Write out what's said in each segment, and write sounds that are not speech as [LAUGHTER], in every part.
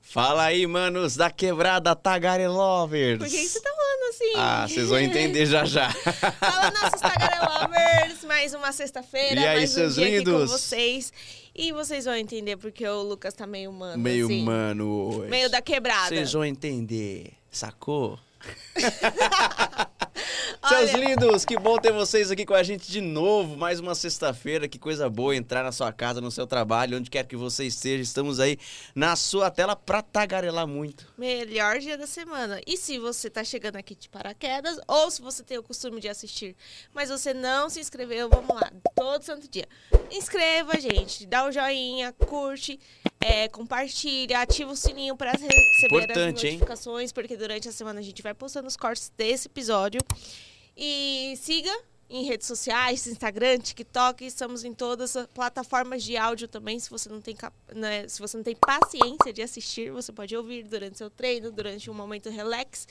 Fala aí, manos da quebrada Tagarelovers. Por que você tá falando assim? Ah, vocês vão entender já já. [LAUGHS] Fala nossos Tagarelovers, mais uma sexta-feira, E aí, mais um seus dia aqui com lindos? vocês. E vocês vão entender porque o Lucas tá meio humano, Meio assim. mano hoje. Meio da quebrada. Vocês vão entender, sacou? [LAUGHS] Seus lindos, que bom ter vocês aqui com a gente de novo. Mais uma sexta-feira, que coisa boa entrar na sua casa, no seu trabalho, onde quer que você esteja. Estamos aí na sua tela pra tagarelar muito. Melhor dia da semana. E se você tá chegando aqui de paraquedas, ou se você tem o costume de assistir, mas você não se inscreveu, vamos lá, todo santo dia. Inscreva, gente, dá o joinha, curte, é, compartilha, ativa o sininho para receber Importante, as hein? notificações, porque durante a semana a gente vai postando os cortes desse episódio. E siga em redes sociais, Instagram, TikTok, estamos em todas as plataformas de áudio também. Se você não tem, né, se você não tem paciência de assistir, você pode ouvir durante seu treino, durante um momento relax.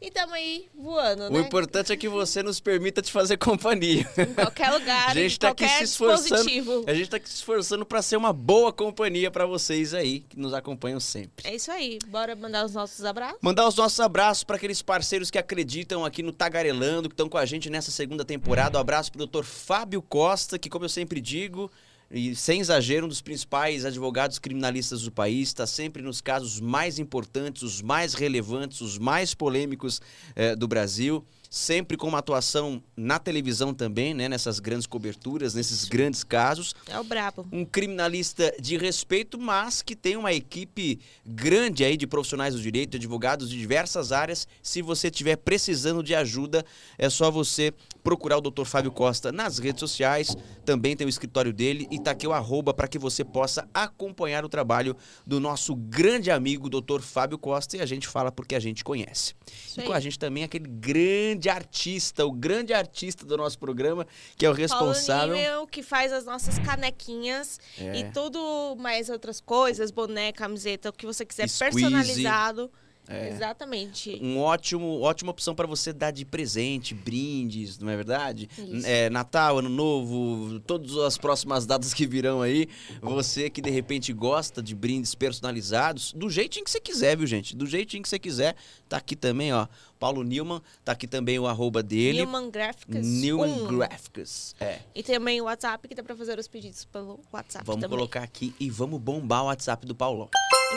E estamos aí voando, O né? importante é que você nos permita te fazer companhia. Em qualquer lugar, [LAUGHS] A gente em tá aqui se esforçando. A gente tá aqui se esforçando pra ser uma boa companhia pra vocês aí, que nos acompanham sempre. É isso aí. Bora mandar os nossos abraços? Mandar os nossos abraços para aqueles parceiros que acreditam aqui no Tagarelando, que estão com a gente nessa segunda temporada. Um abraço pro Dr. Fábio Costa, que, como eu sempre digo, e sem exagero, um dos principais advogados criminalistas do país, está sempre nos casos mais importantes, os mais relevantes, os mais polêmicos eh, do Brasil. Sempre com uma atuação na televisão também, né? Nessas grandes coberturas, nesses grandes casos É o brabo. um criminalista de respeito, mas que tem uma equipe grande aí de profissionais do direito, advogados de diversas áreas. Se você estiver precisando de ajuda, é só você procurar o Dr. Fábio Costa nas redes sociais. Também tem o escritório dele e tá aqui o arroba para que você possa acompanhar o trabalho do nosso grande amigo Dr. Fábio Costa e a gente fala porque a gente conhece. E com a gente também aquele grande artista, o grande artista do nosso programa, que é o responsável. Paulo Nível, que faz as nossas canequinhas É. e tudo mais outras coisas, boné, camiseta, o que você quiser Squeeze. personalizado. É. Exatamente. um ótimo, ótima opção para você dar de presente, brindes, não é verdade? É, Natal, Ano Novo, todas as próximas datas que virão aí. Você que de repente gosta de brindes personalizados, do jeitinho que você quiser, viu, gente? Do jeitinho que você quiser. Tá aqui também, ó. Paulo Newman, tá aqui também o arroba dele. Newman Graphics. Newman. Graphics. É. E também o WhatsApp, que dá pra fazer os pedidos pelo WhatsApp Vamos também. colocar aqui e vamos bombar o WhatsApp do Paulão.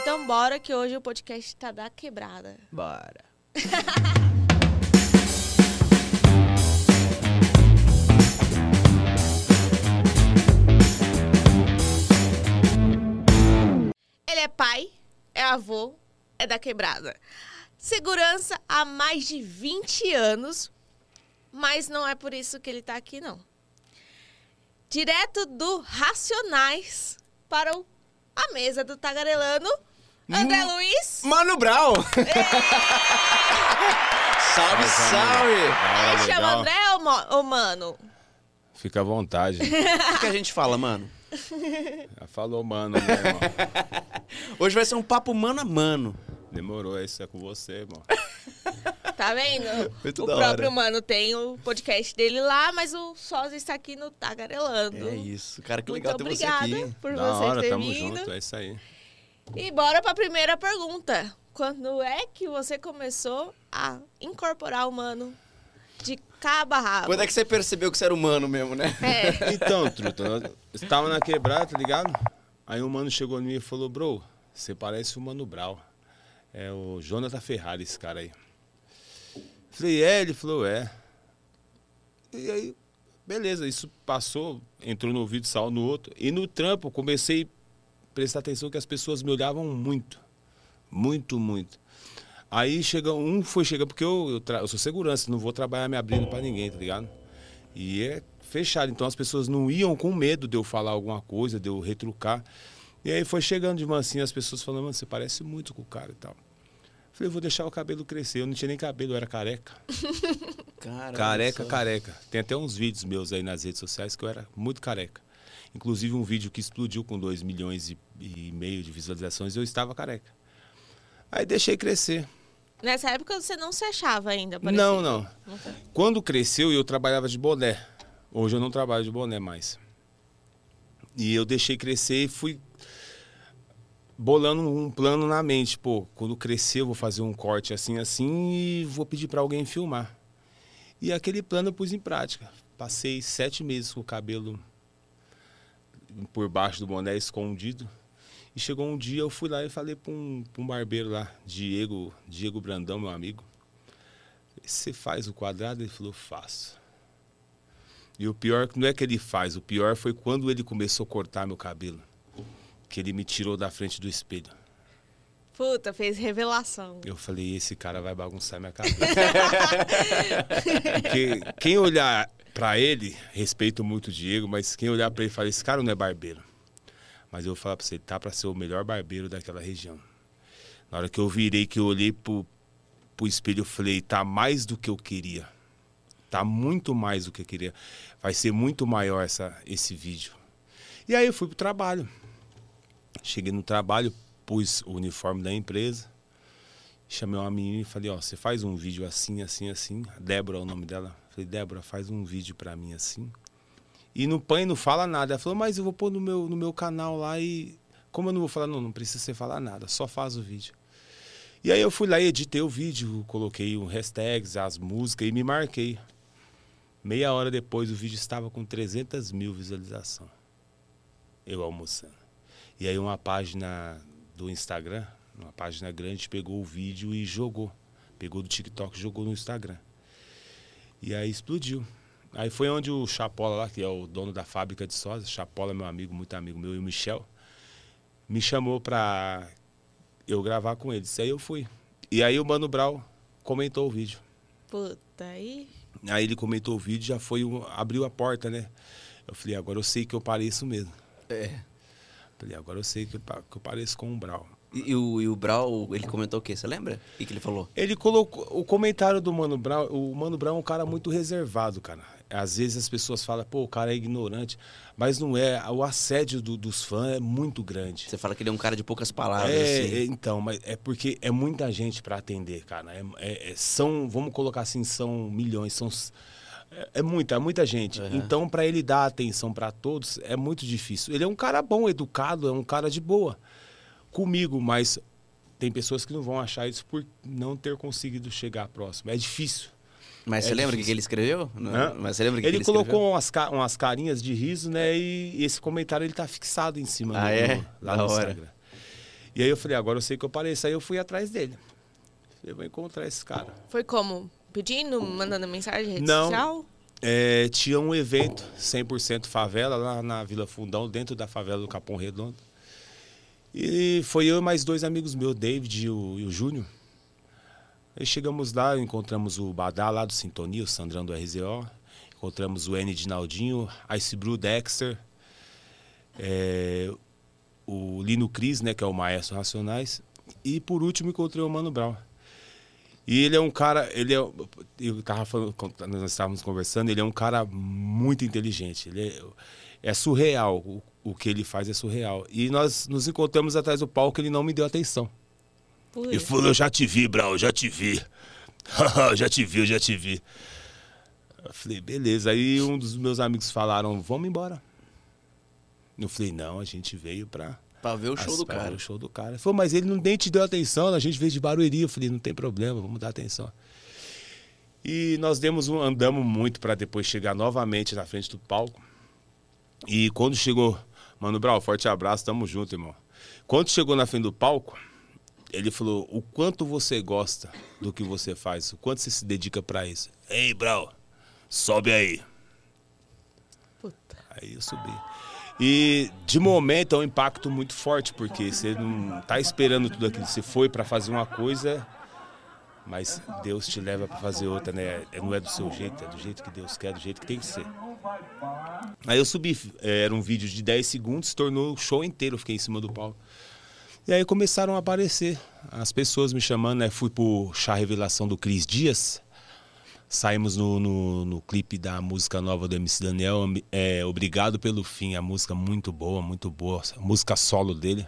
Então bora que hoje o podcast tá da quebrada. Bora. [LAUGHS] Ele é pai, é avô, é da quebrada. Segurança há mais de 20 anos, mas não é por isso que ele tá aqui, não. Direto do Racionais para o- a mesa do Tagarelano, André. Luiz. Mano Brown! [LAUGHS] salve, salve! Ah, Ele chama. André ou, mo- ou Mano? Fica à vontade. O que, que a gente fala, mano? Já falou, mano, né, irmão? [LAUGHS] Hoje vai ser um papo mano a mano. Demorou, isso é com você, irmão. [LAUGHS] Tá vendo? Muito o da próprio hora. Mano tem o podcast dele lá, mas o Sósia está aqui no Tagarelando. É isso, cara, que Muito legal ter você obrigada aqui. por da você hora, ter tamo vindo. junto, é isso aí. E bora pra primeira pergunta. Quando é que você começou a incorporar o mano de cabo a rabo? Quando é que você percebeu que você era humano mesmo, né? É. [LAUGHS] Então, truta, nós estava na quebrada, tá ligado? Aí o mano chegou em mim e falou, bro, você parece o Mano Brown. É o Jonathan Ferrari, esse cara aí. Falei, é? Ele falou, é. E aí, beleza, isso passou, entrou no ouvido, saiu no outro. E no trampo, eu comecei a prestar atenção que as pessoas me olhavam muito. Muito, muito. Aí chega, um foi chegar, porque eu, eu, tra- eu sou segurança, não vou trabalhar me abrindo pra ninguém, tá ligado? E é fechado, então as pessoas não iam com medo de eu falar alguma coisa, de eu retrucar. E aí foi chegando de mansinho as pessoas falando, mano, você parece muito com o cara e tal. Falei, eu vou deixar o cabelo crescer. Eu não tinha nem cabelo, eu era careca. [LAUGHS] Caramba, Careca, só. careca. Tem até uns vídeos meus aí nas redes sociais que eu era muito careca. Inclusive um vídeo que explodiu com 2 milhões e, e meio de visualizações, eu estava careca. Aí deixei crescer. Nessa época você não se achava ainda, parecia. Não, não. Tá. Quando cresceu, eu trabalhava de boné. Hoje eu não trabalho de boné mais. E eu deixei crescer e fui. bolando um plano na mente. Pô, quando crescer, eu vou fazer um corte assim, assim e vou pedir para alguém filmar. E aquele plano eu pus em prática. Passei sete meses com o cabelo por baixo do boné escondido. E chegou um dia, eu fui lá e falei para um, um barbeiro lá, Diego, Diego Brandão, meu amigo. Você faz o quadrado? Ele falou, faço. E o pior não é que ele faz, o pior foi quando ele começou a cortar meu cabelo. Que ele me tirou da frente do espelho. Puta, fez revelação. Eu falei, esse cara vai bagunçar minha cabeça. [LAUGHS] Porque quem olhar para ele, respeito muito o Diego, mas quem olhar para ele fala, esse cara não é barbeiro. Mas eu vou falar para você, tá para ser o melhor barbeiro daquela região. Na hora que eu virei, que eu olhei pro, pro espelho, eu falei, tá mais do que eu queria. Tá muito mais do que eu queria. Vai ser muito maior essa, esse vídeo. E aí eu fui pro trabalho. Cheguei no trabalho, pus o uniforme da empresa, chamei uma menina e falei, ó, você faz um vídeo assim, assim, assim. Débora é o nome dela. Falei, Débora, faz um vídeo para mim assim. E no PAN não fala nada. Ela falou, mas eu vou pôr no meu, no meu canal lá e. Como eu não vou falar, não, não precisa você falar nada, só faz o vídeo. E aí eu fui lá e editei o vídeo, coloquei o hashtags, as músicas e me marquei. Meia hora depois o vídeo estava com 300 mil visualizações. Eu almoçando. E aí uma página do Instagram, uma página grande, pegou o vídeo e jogou. Pegou do TikTok e jogou no Instagram. E aí explodiu. Aí foi onde o Chapola lá, que é o dono da fábrica de sósia, Chapola, meu amigo, muito amigo meu, e o Michel, me chamou pra eu gravar com eles. Aí eu fui. E aí o Mano Brau comentou o vídeo. Puta, aí. Aí ele comentou o vídeo, já foi, um, abriu a porta, né? Eu falei, agora eu sei que eu pareço mesmo. É. Falei, agora eu sei que eu, pa- que eu pareço com o Brau. E, e o, e o Brau, ele comentou o quê? Você lembra? O que, que ele falou? Ele colocou o comentário do Mano Brown. O Mano Brown é um cara muito reservado, cara. Às vezes as pessoas falam, pô, o cara é ignorante. Mas não é. O assédio do- dos fãs é muito grande. Você fala que ele é um cara de poucas palavras, É, assim. é, então, mas é porque é muita gente para atender, cara. É, é- é- são, vamos colocar assim, são milhões, são é, é muita, é muita gente. Uhum. Então, para ele dar atenção para todos é muito difícil. Ele é um cara bom, educado, é um cara de boa comigo, mas tem pessoas que não vão achar isso por não ter conseguido chegar próximo. É difícil. Mas É você lembra o que, ele escreveu? Hã? Mas você lembra que, ele que ele colocou umas, ca- umas carinhas de riso, né? E esse comentário ele tá fixado em cima Ah, no- é? no- lá Da no hora. Instagram. E aí eu falei, agora eu sei que eu pareço. Aí eu fui atrás dele. Eu vou encontrar esse cara. Foi como? Pedindo, mandando mensagem, rede Não. social? É, tinha um evento 100% favela lá na Vila Fundão, dentro da favela do Capão Redondo. E foi eu e mais dois amigos meus, David e o, e o Júnior. Aí chegamos lá, encontramos o Badá lá do Sintonia, o Sandrão do RZO. Encontramos o N de Naldinho, Ice Brew Dexter, é, o Lino Cris, né, que é o maestro Racionais. E por último encontrei o Mano Brown. E ele é um cara, ele é, eu tava falando, nós estávamos conversando, ele é um cara muito inteligente. Ele é, é surreal, o, o que ele faz é surreal. E nós nos encontramos atrás do palco, ele não me deu atenção. Ele falou, eu já te vi, Brau, já te vi. [LAUGHS] já te vi, eu já te vi. Eu falei, beleza. Aí um dos meus amigos falaram, vamos embora. Eu falei, não, a gente veio pra... Pra ver o show As- do cara. O show do cara. Ele falou, mas ele não nem te deu atenção, a gente veio de Barueri. Eu falei, não tem problema, vamos dar atenção. E nós demos um, andamos muito para depois chegar novamente na frente do palco. E quando chegou, Mano Brau, forte abraço, tamo junto, irmão. Quando chegou na frente do palco, ele falou: "O quanto você gosta do que você faz, o quanto você se dedica para isso". Ei, Brau, sobe aí. Puta. Aí eu subi. E de momento é um impacto muito forte, porque você não tá esperando tudo aquilo. Você foi para fazer uma coisa, mas Deus te leva para fazer outra, né? Não é do seu jeito, é do jeito que Deus quer, do jeito que tem que ser. Aí eu subi, eh, era um vídeo de 10 segundos, tornou o show inteiro, eu fiquei em cima do palco. E aí começaram a aparecer as pessoas me chamando, né? Fui pro chá revelação do Cris Dias. Saímos no, no, no clipe da música nova do MC Daniel, é, Obrigado pelo Fim, a música muito boa, muito boa, a música solo dele.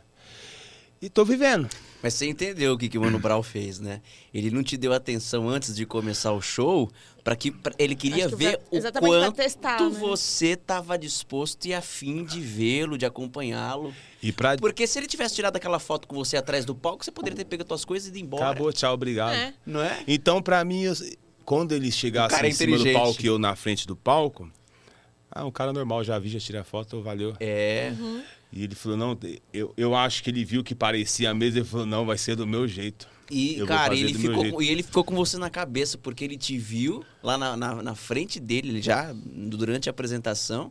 E tô vivendo. Mas você entendeu o que, que o Mano Brown fez, né? Ele não te deu atenção antes de começar o show, para que pra, ele queria que ver pra- o exatamente pra quanto testar, né? você estava disposto e afim de vê-lo, de acompanhá-lo. E pra... Porque se ele tivesse tirado aquela foto com você atrás do palco, você poderia ter pego as suas coisas e ido embora. Acabou, tchau, obrigado. É. Não é? Então, pra mim, eu- quando ele chegasse é em cima do palco e eu na frente do palco, ah, um cara normal, já vi, já tirei a foto, valeu. É. Uhum. E ele falou, não, eu, eu acho que ele viu que parecia mesmo, ele falou, não, vai ser do meu jeito. E, Eu cara, ele ficou, e ele ficou com você na cabeça, porque ele te viu lá na, na, na frente dele, ele já durante a apresentação.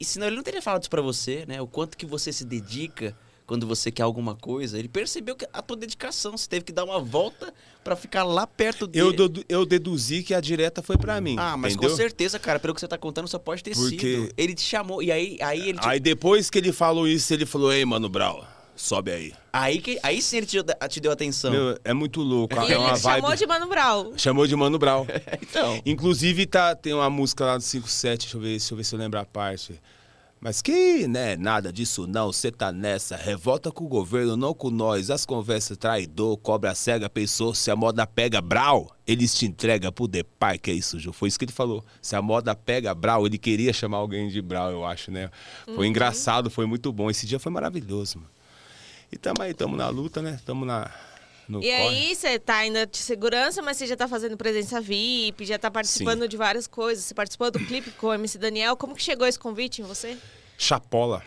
E senão ele não teria falado isso pra você, né? O quanto que você se dedica quando você quer alguma coisa. Ele percebeu que a tua dedicação, você teve que dar uma volta pra ficar lá perto dele. Eu, dedu- eu deduzi que a direta foi pra mim, Ah, mas entendeu? com certeza, cara, pelo que você tá contando, só pode ter Porque- sido. Ele te chamou, e aí, aí ele te- Aí depois que ele falou isso, ele falou, ei, Mano Brau, sobe aí. aí, que, aí sim ele te, deu- te deu atenção. Meu, é muito louco, E é ele uma vibe... chamou de Mano Brown. Chamou de Mano Brau. [LAUGHS] Então. Inclusive, tá, tem uma música lá do 57, deixa eu ver, deixa eu ver se eu lembro a parte. Mas que, né, nada disso não, cê tá nessa. Revolta com o governo, não com nós. As conversas traidor, cobra cega, pensou. Se a moda pega brau, eles te entregam pro Depar, que é isso, Ju. Foi isso que ele falou. Se a moda pega brau, ele queria chamar alguém de brau, eu acho, né? Foi engraçado, foi muito bom. Esse dia foi maravilhoso, mano. E tamo aí, tamo na luta, né? Tamo na. No E corre. aí, você tá ainda de segurança, mas você já tá fazendo presença VIP, já tá participando Sim. de várias coisas. Você participou do clipe com o MC Daniel. Como que chegou esse convite em você? Chapola.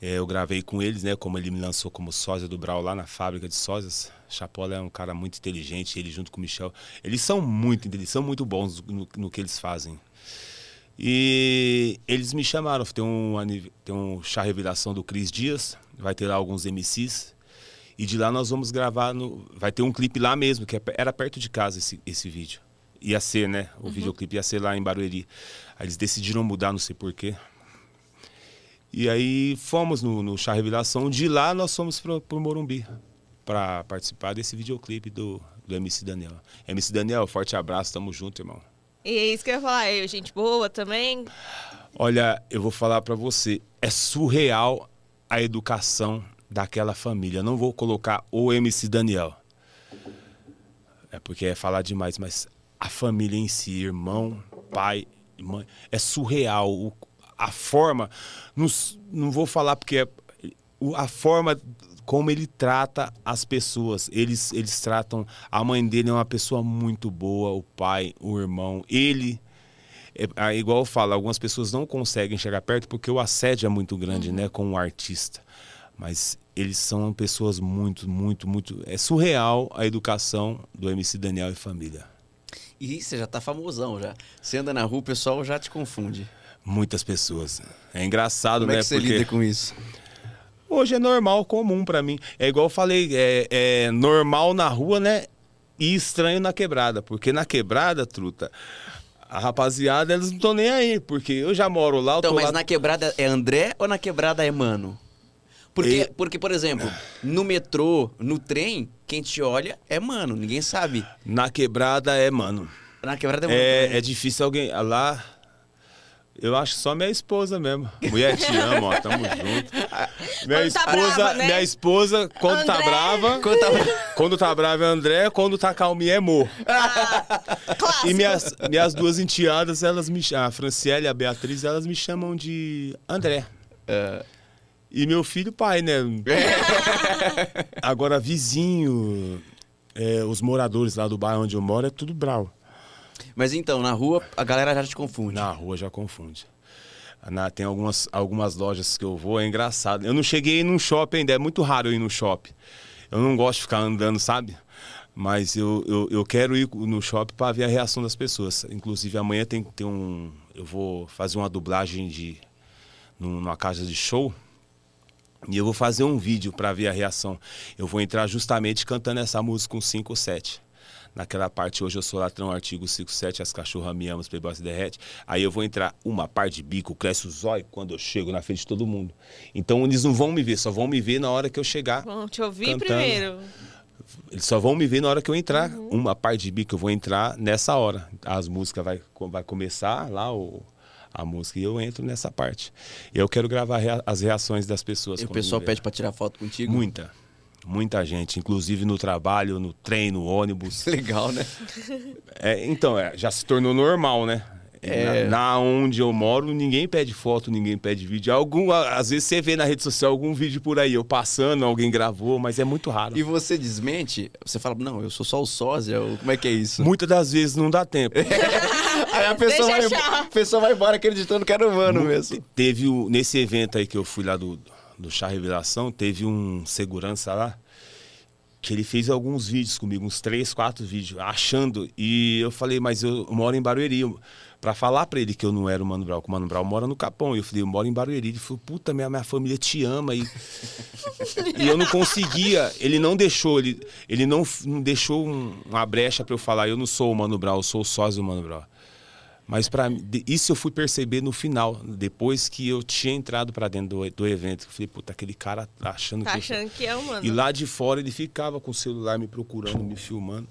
É, eu gravei com eles, né? Como ele me lançou como sósia do Brau lá na fábrica de sósias. Chapola é um cara muito inteligente, ele junto com o Michel. Eles são muito, eles são muito bons no, no que eles fazem. E eles me chamaram, tem um, tem um chá revelação do Cris Dias, vai ter lá alguns MCs. E de lá nós vamos gravar, no, vai ter um clipe lá mesmo, que é era perto de casa esse, esse vídeo. Ia ser, né? O videoclipe ia ser lá em Barueri. Aí eles decidiram mudar, não sei porquê. E aí fomos no, no Chá Revelação. De lá nós fomos pro, pro Morumbi para participar desse videoclipe do, do MC Daniel. MC Daniel, forte abraço, tamo junto, irmão. E é isso que eu ia falar. Eu, gente boa também. Olha, eu vou falar pra você, é surreal a educação daquela família. Eu não vou colocar o MC Daniel. É porque é falar demais, mas a família em si, irmão, pai, mãe, é surreal. O- a forma, não, não vou falar porque é, o- a forma como ele trata as pessoas. Eles, eles tratam. A mãe dele é uma pessoa muito boa, o pai, o irmão, ele. É, é igual eu falo, algumas pessoas não conseguem chegar perto porque o assédio é muito grande, né, com um artista. Mas eles são pessoas muito, muito, muito. É surreal a educação do MC Daniel e família. E você já tá famosão já. Você anda na rua, o pessoal já te confunde. Muitas pessoas. É engraçado, Como é né? que você porque lida com isso? hoje é normal, comum pra mim. É igual eu falei, é, é normal na rua, né? E estranho na quebrada. Porque na quebrada, truta, a rapaziada, eles não estão nem aí. Porque eu já moro lá, Então, mas lá... na quebrada é André ou na quebrada é Mano? Porque, E- porque, por exemplo, no metrô, no trem, quem te olha é Mano, ninguém sabe. na quebrada é, mano. Na quebrada é Mano. É, também. é difícil alguém. Lá. Eu acho só minha esposa mesmo. Mulher, te amo, ó. Tamo [LAUGHS] junto. Minha Quando tá esposa, brava, né? minha esposa, quando tá André. brava. Quando tá- Quando tá brava é André, quando tá calminha é Mo. Clássico. E minhas, minhas duas enteadas, elas me chamam. A Franciele e a Beatriz, elas me chamam de André. É. E meu filho, pai, né? [LAUGHS] Agora, vizinho, é, os moradores lá do bairro onde eu moro, é tudo brau. Mas então, na rua, a galera já te confunde. Na rua já confunde. Na- tem algumas, algumas lojas que eu vou, é engraçado. Eu não cheguei num shopping ainda, é muito raro eu ir no shopping. Eu não gosto de ficar andando, sabe? Mas eu, eu, eu quero ir no shopping para ver a reação das pessoas. Inclusive, amanhã tem, tem um. Eu vou fazer uma dublagem de num- numa casa de show. E eu vou fazer um vídeo para ver a reação. Eu vou entrar justamente cantando essa música com 5 ou 7. Naquela parte, hoje eu sou latrão, artigo 57, as cachorras me amam, os playboys se derrete. Aí eu vou entrar uma parte de bico, cresce o zóio quando eu chego na frente de todo mundo. Então eles não vão me ver, só vão me ver na hora que eu chegar. Vamos te ouvir Cantando. primeiro. Eles só vão me ver na hora que eu entrar. Uma parte de bico eu vou entrar nessa hora. As músicas vai, vai começar lá, o, a música, e eu entro nessa parte. Eu quero gravar rea- as reações das pessoas. E o pessoal pede pra tirar foto contigo? Muita. Muita gente, inclusive no trabalho, no trem, no ônibus. [LAUGHS] Legal, né? É, então, é, já se tornou normal, né? É. Na, na onde eu moro, ninguém pede foto, ninguém pede vídeo. Algum, às vezes você vê na rede social algum vídeo por aí, eu passando, alguém gravou, mas é muito raro. E você desmente, você fala, não, eu sou só o sósia, ou como é que é isso? Muitas das vezes não dá tempo. [LAUGHS] Aí a pessoa, vai, a pessoa vai embora acreditando que era humano mesmo. Teve o, nesse evento aí que eu fui lá do, do Chá Revelação, teve um segurança lá que ele fez alguns vídeos comigo, uns três, quatro vídeos, achando. E eu falei, mas eu moro em Barueri. Pra falar pra ele que eu não era o Mano Brown, que o Mano Brown mora no Capão. E eu falei, eu moro em Barueri. Ele falou, puta, minha, minha família te ama. E, [LAUGHS] e eu não conseguia, ele não deixou, ele, ele não, não deixou um- uma brecha pra eu falar, eu não sou o Mano Brown, eu sou o sócio do Mano Brown. Mas para isso eu fui perceber no final, depois que eu tinha entrado pra dentro do, do evento. Eu falei, puta, aquele cara tá achando Tá que eu achando que é humano. e lá de fora ele ficava com o celular me procurando, me filmando.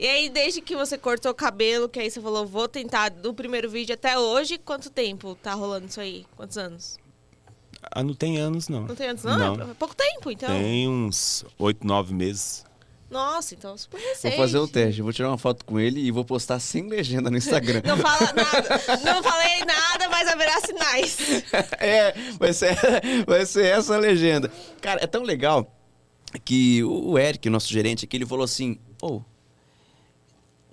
E aí, desde que você cortou o cabelo, que aí você falou, vou tentar do primeiro vídeo até hoje, quanto tempo tá rolando isso aí? Quantos anos? Ah, não tem anos, não. Não tem anos, não? Não. É pouco tempo, então. Tem uns oito, nove meses. Nossa, então super Vou recente. fazer o teste, vou tirar uma foto com ele e vou postar sem legenda no Instagram. Não fala [LAUGHS] nada. Não falei nada, mas haverá sinais. [LAUGHS] é, vai ser, vai ser essa a legenda. Cara, é tão legal que o Eric, o nosso gerente aqui, ele falou assim: Ô, o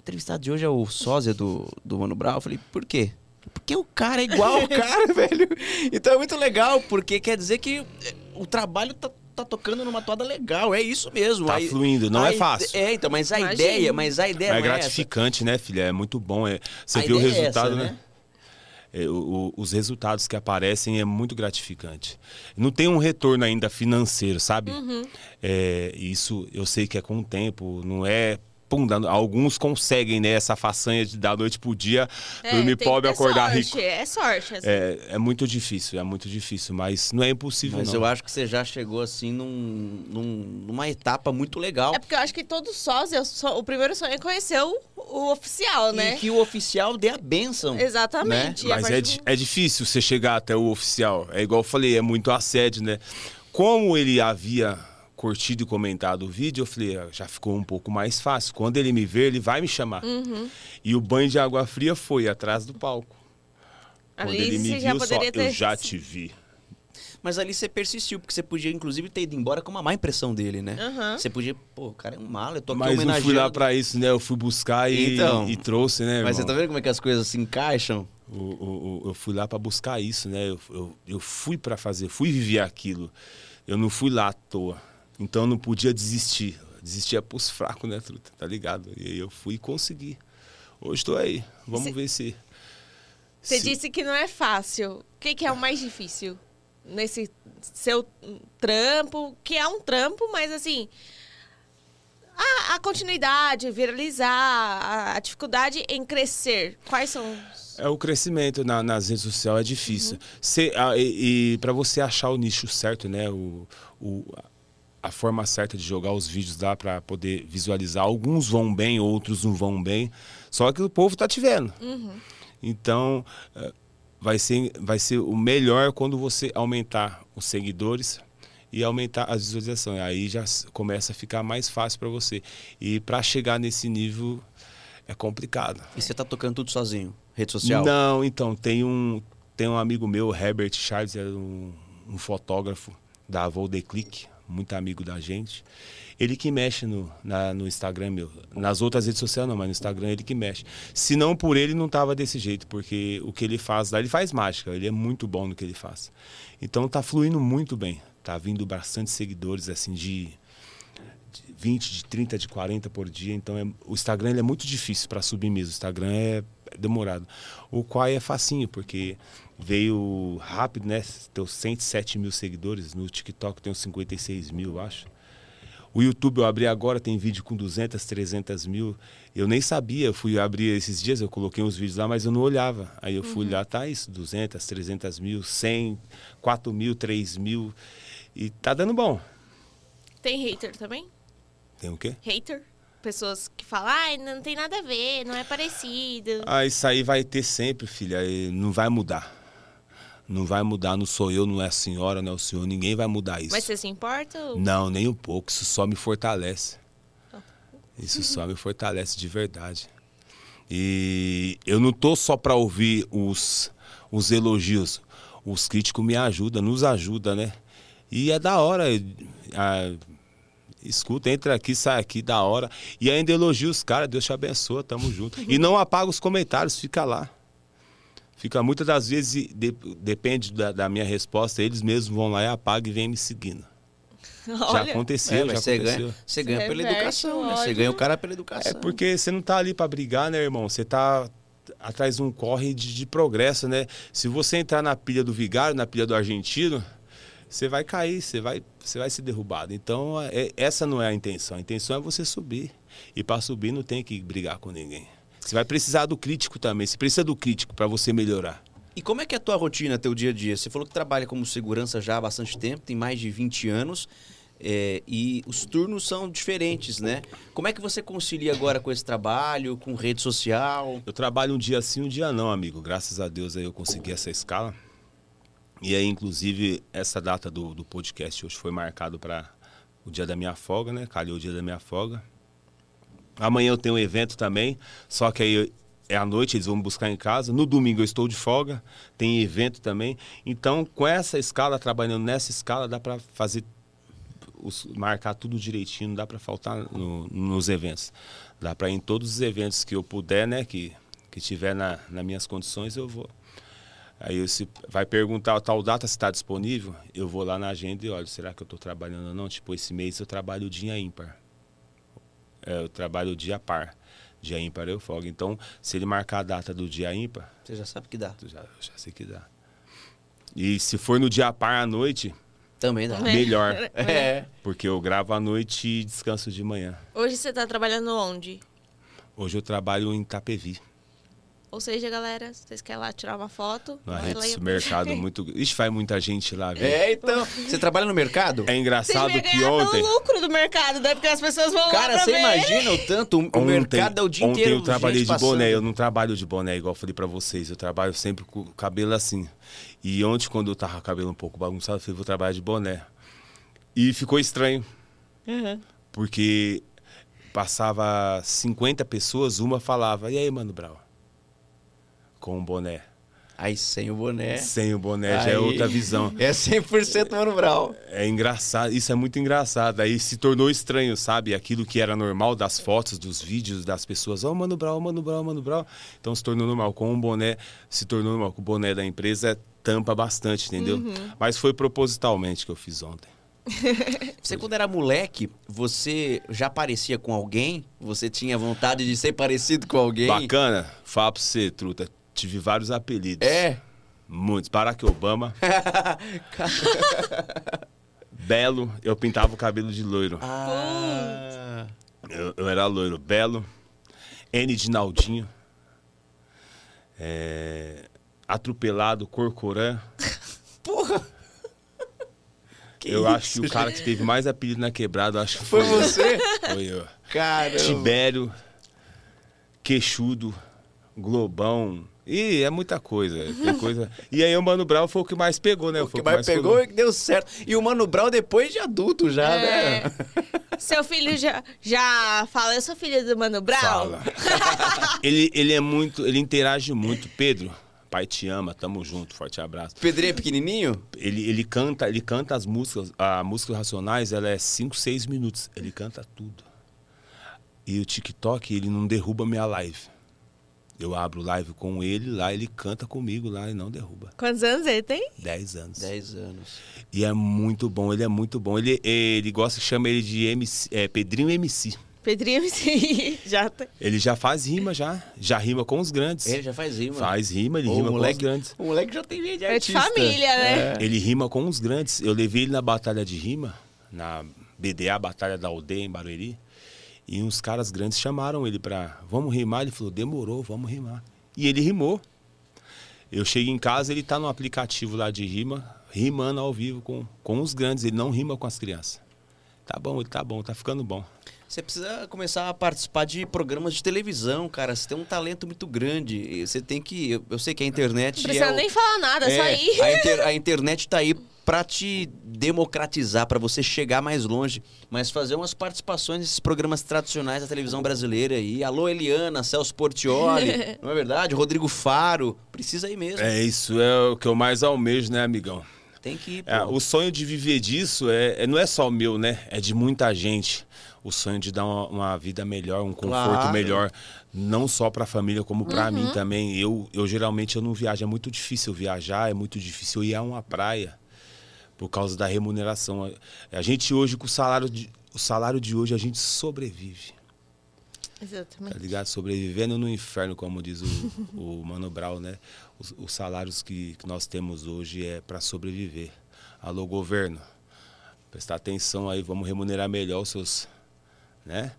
entrevistado de hoje é o sósia do, do Mano Brown. Eu falei, por quê? Porque o cara é igual ao [LAUGHS] cara, velho. Então é muito legal, porque quer dizer que é, o trabalho tá, tá tocando numa toada legal. É isso mesmo. Tá Aí- fluindo, não a é fácil. É, então, mas a Imagino. ideia, mas a ideia é não é essa. gratificante, né, filha? É muito bom. É, você A vê o é resultado, essa, né? né? É, o- o- os resultados que aparecem é muito gratificante. Não tem um retorno ainda financeiro, sabe? Uhum. É, isso eu sei que é com o tempo, não é. Pum, dando- alguns conseguem, né? Essa façanha de da noite pro dia, dormir É, que pobre e acordar sorte, rico. É sorte. assim. É, é muito difícil, é muito difícil, mas não é impossível, Mas não. eu acho que você já chegou assim num, num- numa etapa muito legal. É porque eu acho que todo sósia, o primeiro sonho é conhecer o, o oficial, né? E que o oficial dê a bênção. Exatamente. E a Mas é, do- é difícil você chegar até o oficial. É igual eu falei, é muito assédio, né? Como ele havia curtido e comentado o vídeo, eu falei, ah, já ficou um pouco mais fácil. Quando ele me ver, ele vai me chamar. Uhum. E o banho de água fria foi atrás do palco. Quando Ali ele me você já viu, só, poderia ter- eu já te vi. Mas ali você persistiu, porque você podia, inclusive, ter ido embora com uma má impressão dele, né? Aham. Você podia, pô, o cara é um mala, eu tô aqui Mas não fui homenageando. lá pra isso, né? Eu fui buscar e, Então, e trouxe, né, Mas você tá vendo como é que as coisas se encaixam? O- o- o- eu fui lá pra buscar isso, né? Eu, eu, eu fui pra fazer, fui viver aquilo. Eu não fui lá à toa. Então eu não podia desistir. Desistia pros fracos, né, truta? Tá ligado? E aí eu fui e consegui. Hoje tô aí. Vamos Cê- ver se. Você se- disse que não é fácil. O que, que é o mais difícil nesse seu trampo? Que é um trampo, mas assim. A, a continuidade, viralizar, a, a dificuldade em crescer. Quais são os. É o crescimento na- nas redes sociais é difícil. Uhum. Cê- ah, e e para você achar o nicho certo, né? O, o- a forma certa de jogar os vídeos lá para poder visualizar. Alguns vão bem, outros não vão bem. Só que o povo tá te vendo. Uhum. Então, eh, vai ser, vai ser o melhor quando você aumentar os seguidores e aumentar as visualizações. Aí já começa a ficar mais fácil para você. E para chegar nesse nível é complicado. E você tá tocando tudo sozinho? Rede social? Não, então, tem um, tem um amigo meu, Herbert Charles, é um, um fotógrafo da Voldeclick, muito amigo da gente. Ele que mexe no, na- no Instagram meu. Nas outras redes sociais não, mas no Instagram ele que mexe. Se não por ele, não tava desse jeito, porque o que ele faz lá, ele faz mágica, ele é muito bom no que ele faz. Então tá fluindo muito bem. Tá vindo bastante seguidores, assim, de, de 20, de 30, de 40 por dia. Então é, o Instagram ele é muito difícil para subir mesmo. O Instagram é demorado. O Quai é facinho, porque veio rápido, né? Tem 107 mil seguidores. No TikTok tem uns 56 mil, eu acho. O YouTube eu abri agora, tem vídeo com 200, 300 mil. Eu nem sabia, eu fui abrir esses dias, eu coloquei uns vídeos lá, mas eu não olhava. Aí eu fui lá, tá isso, 200, 300 mil, 100, 4 mil, 3 mil. E tá dando bom. Tem hater também? Tem o quê? Hater? Pessoas que falam, ai, não tem nada a ver, não é parecido. Ah, isso aí vai ter sempre, filha, não vai mudar. Não vai mudar, não sou eu, não é a senhora, não é o senhor, ninguém vai mudar isso. Mas você se importa? Ou... Não, nem um pouco, isso só me fortalece. Isso só me fortalece de verdade. E eu não tô só para ouvir os, os elogios. Os críticos me ajudam, nos ajudam, né? E é da hora. A, escuta, entra aqui, sai aqui, da hora. E ainda elogia os caras, Deus te abençoa, tamo junto. E não apaga os comentários, fica lá. Fica muitas das vezes, de, depende da, da, minha resposta, eles mesmos vão lá e apagam e vêm me seguindo. Olha. Já aconteceu, é, já você aconteceu. Ganha, você ganha pela educação, né? Você ganha o cara pela educação. É porque você não tá ali para brigar, né, irmão? Você tá atrás de um corre de, de, progresso, né? Se você entrar na pilha do vigário, na pilha do argentino, você vai cair, você vai, você vai ser derrubado. Então, é, essa não é a intenção. A intenção é você subir. E para subir não tem que brigar com ninguém. Você vai precisar do crítico também. Você precisa do crítico para você melhorar. E como é que é a tua rotina, teu dia a dia? Você falou que trabalha como segurança já há bastante tempo, tem mais de 20 anos. É, e os turnos são diferentes, né? Como é que você concilia agora com esse trabalho, com rede social? Eu trabalho um dia sim, um dia não, amigo. Graças a Deus aí eu consegui essa escala. E aí, inclusive, essa data do, do podcast hoje foi marcado para o dia da minha folga, né? Calhou o dia da minha folga. Amanhã eu tenho um evento também, só que aí é à noite, eles vão me buscar em casa. No domingo eu estou de folga, tem evento também. Então, com essa escala, trabalhando nessa escala, dá para fazer, os, marcar tudo direitinho, não dá para faltar no, nos eventos. Dá para em todos os eventos que eu puder, né, que, que tiver na, nas minhas condições, eu vou. Aí você vai perguntar tal data se está disponível, eu vou lá na agenda e olho, será que eu estou trabalhando ou não? Tipo, esse mês eu trabalho o dia ímpar eu trabalho o dia par. Dia ímpar eu folgo. Então, se ele marcar a data do dia ímpar. Você já sabe que dá. Já, já sei que dá. E se for no dia par à noite. Também dá. Melhor. [LAUGHS] É. Porque eu gravo à noite e descanso de manhã. Hoje você está trabalhando onde? Hoje eu trabalho em Itapevi. Ou seja, galera, vocês querem lá tirar uma foto? Na rede do mercado muito. Ixi, vai muita gente lá, viu? É, então. Você trabalha no mercado? É engraçado que ontem. o lucro do mercado, né? Porque as pessoas vão Cara, lá. Cara, você imagina o tanto. O ontem, mercado é o dia ontem inteiro. Ontem eu trabalhei de passando. boné. Eu não trabalho de boné, igual eu falei pra vocês. Eu trabalho sempre com o cabelo assim. E ontem, quando eu tava com o cabelo um pouco bagunçado, eu falei, vou trabalhar de boné. E ficou estranho. Uhum. Porque passava 50 pessoas, uma falava, e aí, Mano Brau? Com o boné. Aí sem o boné. Sem o boné Aí, já é outra visão. [LAUGHS] É 100% Mano Brown. É engraçado, isso é muito engraçado. Aí se tornou estranho, sabe? Aquilo que era normal das fotos, dos vídeos das pessoas. Ó, oh, Mano Brown, Mano Brown, Mano Brown. Então se tornou normal. Com o boné, se tornou normal. Com o boné da empresa tampa bastante, entendeu? Uhum. Mas foi propositalmente que eu fiz ontem. [LAUGHS] você, quando era moleque, você já parecia com alguém? Você tinha vontade de ser parecido com alguém? Bacana. Fala pra você, truta tive vários apelidos. É? Muitos. Barack Obama. [LAUGHS] Belo. Eu pintava o cabelo de loiro. Ah. Eu, eu era loiro. Belo. N de Naldinho. É... Atropelado, Corcorã. [LAUGHS] Porra! Que eu isso, acho que o cara que teve mais apelido na quebrada, acho que foi, foi você. Foi eu. Caramba. Tibério, Queixudo, Globão, e é muita coisa, tem coisa. E aí o Mano Brown foi o que mais pegou, né? O que mais, mais pegou e deu certo. E o Mano Brown depois de adulto já, é. né? Seu filho já, já fala, eu sou filho do Mano Brown? Fala. [LAUGHS] ele, ele é muito, ele interage muito. Pedro, pai te ama, tamo junto, forte abraço. Pedrinho é pequenininho? Ele, ele canta, ele canta as músicas, a música Racionais, ela é 5, 6 minutos. Ele canta tudo. E o TikTok, ele não derruba minha live. Eu abro live com ele lá, ele canta comigo lá e não derruba. Quantos anos ele tem? Dez anos. Dez anos. E é muito bom, ele é muito bom. Ele, ele gosta, chama ele de MC, é, Pedrinho MC. Pedrinho MC, [LAUGHS] já tá. Ele já faz rima, já. Já rima com os grandes. Ele já faz rima. Faz rima, ele Ô, rima moleque, com os grandes. O moleque já tem gente de artista. É de família, né? É. Ele rima com os grandes. Eu levei ele na batalha de rima, na BDA, Batalha da Aldeia, em Barueri. E uns caras grandes chamaram ele pra, vamos rimar? Ele falou, demorou, vamos rimar. E ele rimou. Eu cheguei em casa, ele está no aplicativo lá de rima, rimando ao vivo com, com os grandes. Ele não rima com as crianças. Tá bom, ele tá bom, tá ficando bom. Você precisa começar a participar de programas de televisão, cara. Você tem um talento muito grande. Você tem que. Eu, eu sei que a internet. Não precisa é o- nem falar nada, é, só é, ir. a, inter- a internet tá aí pra te democratizar, pra você chegar mais longe, mas fazer umas participações nesses programas tradicionais da televisão brasileira aí. Alô, Eliana, Celso Portioli, [LAUGHS] não é verdade? Rodrigo Faro, precisa ir mesmo. É, isso é o que eu mais almejo, né, amigão? Tem que ir, pô. É, o sonho de viver disso é, é- não é só o meu, né? É de muita gente. O sonho de dar uma, uma vida melhor, um conforto Claro. melhor, não só para a família, como para mim também. Eu, eu geralmente eu não viajo, é muito difícil viajar, é muito difícil eu ir a uma praia por causa da remuneração. A, gente hoje com o salário de, o salário de hoje a gente sobrevive. Tá Exatamente. ligado? Sobrevivendo no inferno, como diz o, [LAUGHS] o Mano Brown, né? Os, os salários que, que nós temos hoje é para sobreviver. Alô, governo, prestar atenção aí, vamos remunerar melhor os seus, né?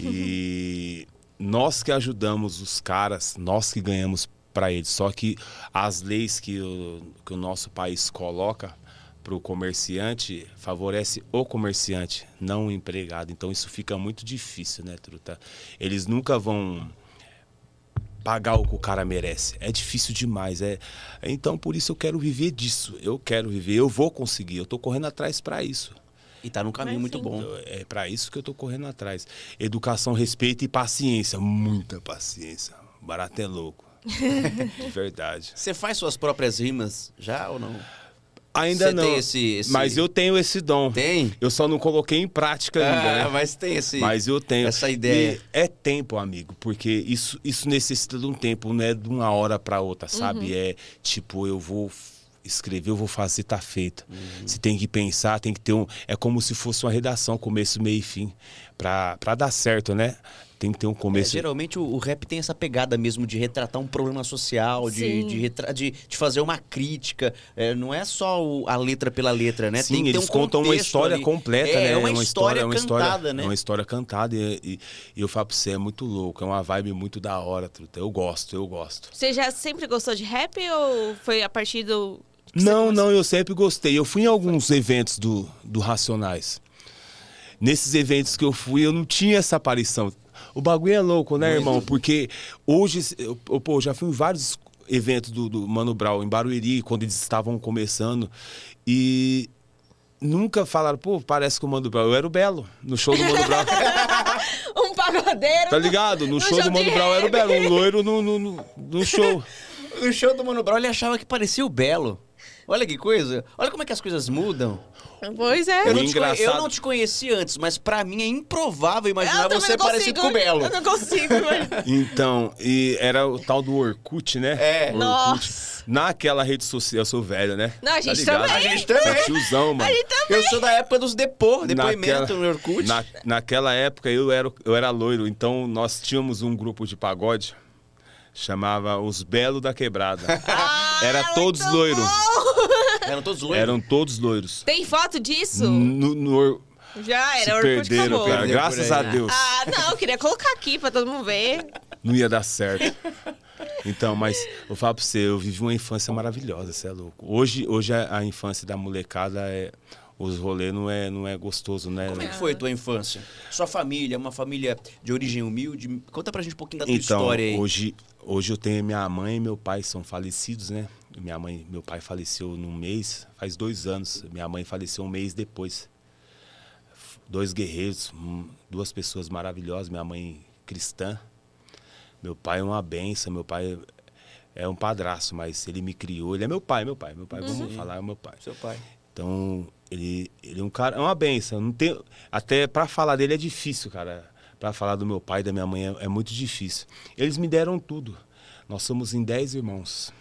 E [LAUGHS] nós que ajudamos os caras, nós que ganhamos para eles. Só que as leis que o, que o nosso país coloca para o comerciante favorece o comerciante, não o empregado. Então isso fica muito difícil, né, Truta? Eles nunca vão pagar o que o cara merece. É difícil demais. É... Então por isso eu quero viver disso. Eu quero viver, eu vou conseguir. Eu tô correndo atrás para isso. E tá num caminho Mas muito sim. bom. É para isso que eu tô correndo atrás. Educação, respeito e paciência. Muita paciência. Barato é louco. [LAUGHS] De verdade. Você faz suas próprias rimas já ou não? Ainda Você não. tem esse- esse- Mas eu tenho esse dom. Tem? Eu só não coloquei em prática ainda, Ah, né? mas tem esse. Mas eu tenho. essa ideia. E é tempo, amigo, porque isso, isso necessita de um tempo, não é de uma hora para outra, sabe? Uhum. É tipo, eu vou escrever, eu vou fazer, tá feito. Uhum. Você tem que pensar, tem que ter um. É como se fosse uma redação, começo, meio e fim. Pra, pra dar certo, né? Tem que ter um É, começo. geralmente o, o rap tem essa pegada mesmo de retratar um problema social, de, de, retra- de, de fazer uma crítica. É, não é só o- a letra pela letra, né? Sim, tem que ter eles um contam uma história ali. completa, é, né? É uma, história, é uma cantada, história, né? É uma história cantada e, e- e eu falo pra você, é muito louco, é uma vibe muito da hora, truta. Eu gosto, eu gosto. Você já sempre gostou de rap ou foi a partir do. Não, não, eu sempre gostei. Eu fui em alguns eventos do, do Racionais. Nesses eventos que eu fui, eu não tinha essa aparição. O bagulho é louco, né, irmão? Porque hoje, eu, pô, já fui em vários eventos do, do Mano Brown, em Barueri, quando eles estavam começando. E nunca falaram, pô, parece com o Mano Brown. Eu era o Belo, no show do Mano Brown. [LAUGHS] Um pagodeiro. Tá ligado? No, No show, show do Mano Brown era o. Belo, um loiro no, no, no, no show. [LAUGHS] No show do Mano Brown ele achava que parecia o Belo. Olha que coisa. Olha como é que as coisas mudam. Pois é. Eu não, te eu não te conheci antes, mas pra mim é improvável imaginar Eu também você parecido com o Belo. Eu não consigo. mas- [LAUGHS] Então, e era o tal do Orkut, né? É. Orkut. Nossa. Naquela rede social, eu sou velho, né? Não, a gente ligado? também. A gente também. Sou tiozão, mano. Eu sou da época dos depô, depoimento Naquela- no Orkut. na- naquela época eu era, eu era loiro, então nós tínhamos um grupo de pagode, chamava Os Belos da Quebrada. [LAUGHS] Ah, Era todos loiros. bom. Eram todos loiros. Eram todos loiros. Tem foto disso? No, no Já se era, Orkut perderam, acabou. cara. Perdeu Graças por a aí. Deus. Ah, não, eu queria colocar aqui pra todo mundo ver. Não ia dar certo. Então, mas eu falo pra você, eu vivi uma infância maravilhosa, você é louco. Hoje, hoje a, a infância da molecada é. Os rolês não é, não é gostoso, né? Como é que foi a tua infância? Sua família, uma família de origem humilde. Conta pra gente um pouquinho da tua Então, história aí. hoje, hoje eu tenho minha mãe e meu pai são falecidos, né? Minha mãe, meu pai faleceu num mês, faz dois anos. Minha mãe faleceu um mês depois. Dois guerreiros, hum, duas pessoas maravilhosas. Minha mãe cristã, meu pai é uma benção. Meu pai é um padraço, mas ele me criou. Ele é meu pai, meu pai, meu pai. Vamos falar, é meu pai. Seu pai. Então, ele, ele é um cara, é uma benção. Não tem, até para falar dele é difícil, cara. Para falar do meu pai e da minha mãe é, é muito difícil. Eles me deram tudo. Nós somos em 10 irmãos.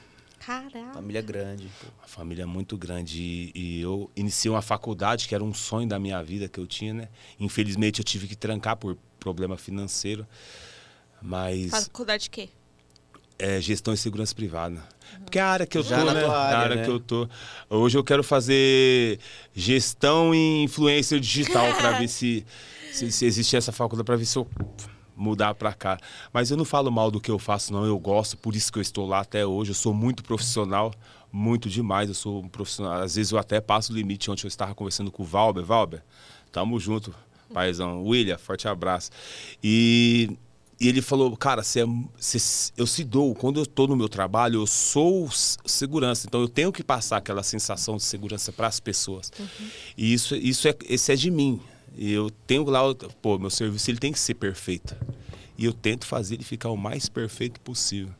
Caraca. Família grande. Uma família muito grande. E, e eu iniciei uma faculdade que era um sonho da minha vida que eu tinha, né? Infelizmente eu tive que trancar por problema financeiro. Mas Faculdade de quê? é gestão e segurança privada. Porque é a área que eu Já tô, na né? tua área, a área né? que eu tô. Hoje eu quero fazer gestão e influencer digital para [LAUGHS] ver se, se, se existe essa faculdade, para ver se eu mudar para cá. Mas eu não falo mal do que eu faço, não. Eu gosto, por isso que eu estou lá até hoje. Eu sou muito profissional, muito demais. Eu sou um profissional. Às vezes eu até passo o limite. Ontem eu estava conversando com o Valber. Valber, tamo junto. paizão. William, forte abraço. E, e ele falou, cara, cê é, cê- eu se dou, quando eu tô no meu trabalho, eu sou segurança. Então eu tenho que passar aquela sensação de segurança para as pessoas. E isso, isso é, esse é de mim. E eu tenho lá, o- pô, meu serviço ele tem que ser perfeito. E eu tento fazer ele ficar o mais perfeito possível.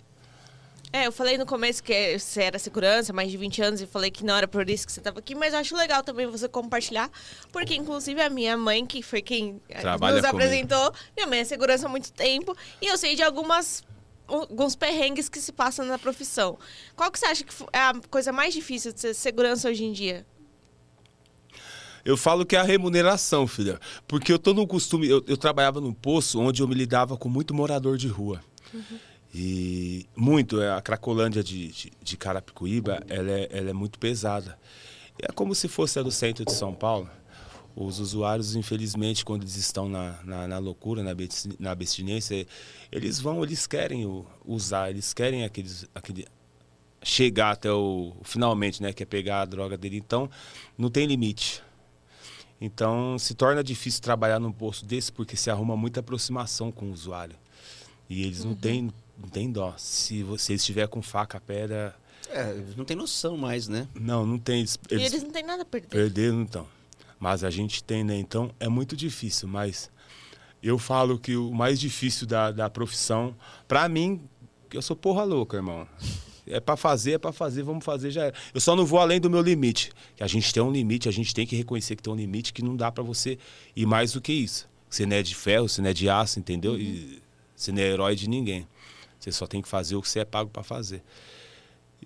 É, eu falei no começo que você era segurança, mais de 20 anos, e falei que não era por isso que você estava aqui, mas eu acho legal também você compartilhar, porque inclusive a minha mãe, que foi quem eh, Trabalha nos comigo. apresentou, minha mãe é segurança há muito tempo, e eu sei de algumas alguns perrengues que se passam na profissão. Qual que você acha que é a coisa mais difícil de ser segurança hoje em dia? Eu falo que é a remuneração, filha. Porque eu tô no costume. Eu, eu trabalhava num poço onde eu me lidava com muito morador de rua. E muito. é, A Cracolândia de, de, de Carapicuíba, ela é, ela é muito pesada. É como se fosse a do centro de São Paulo. Os usuários, infelizmente, quando eles estão na, na, na loucura, na, na abstinência, eles vão, eles querem o- usar, eles querem aqueles, aquele, chegar até o finalmente, né, que é pegar a droga dele. Então, não tem limite. Então, se torna difícil trabalhar num posto desse porque se arruma muita aproximação com o usuário. E eles não têm não tem dó. Se você estiver com faca, pedra, É, não tem noção mais, né? não, não tem. Eles, E eles não têm nada a perder. perderam então. Mas a gente tem, né? Então é muito difícil. Mas eu falo que o mais difícil da, da profissão, pra mim, que eu sou porra louca, irmão. É pra fazer, é pra fazer, vamos fazer, já era. Eu só não vou além do meu limite. Que a gente tem um limite, a gente tem que reconhecer que tem um limite que não dá pra você ir mais do que isso. Você não é de ferro, você não é de aço, entendeu? E você não é herói de ninguém. Você só tem que fazer o que você é pago pra fazer.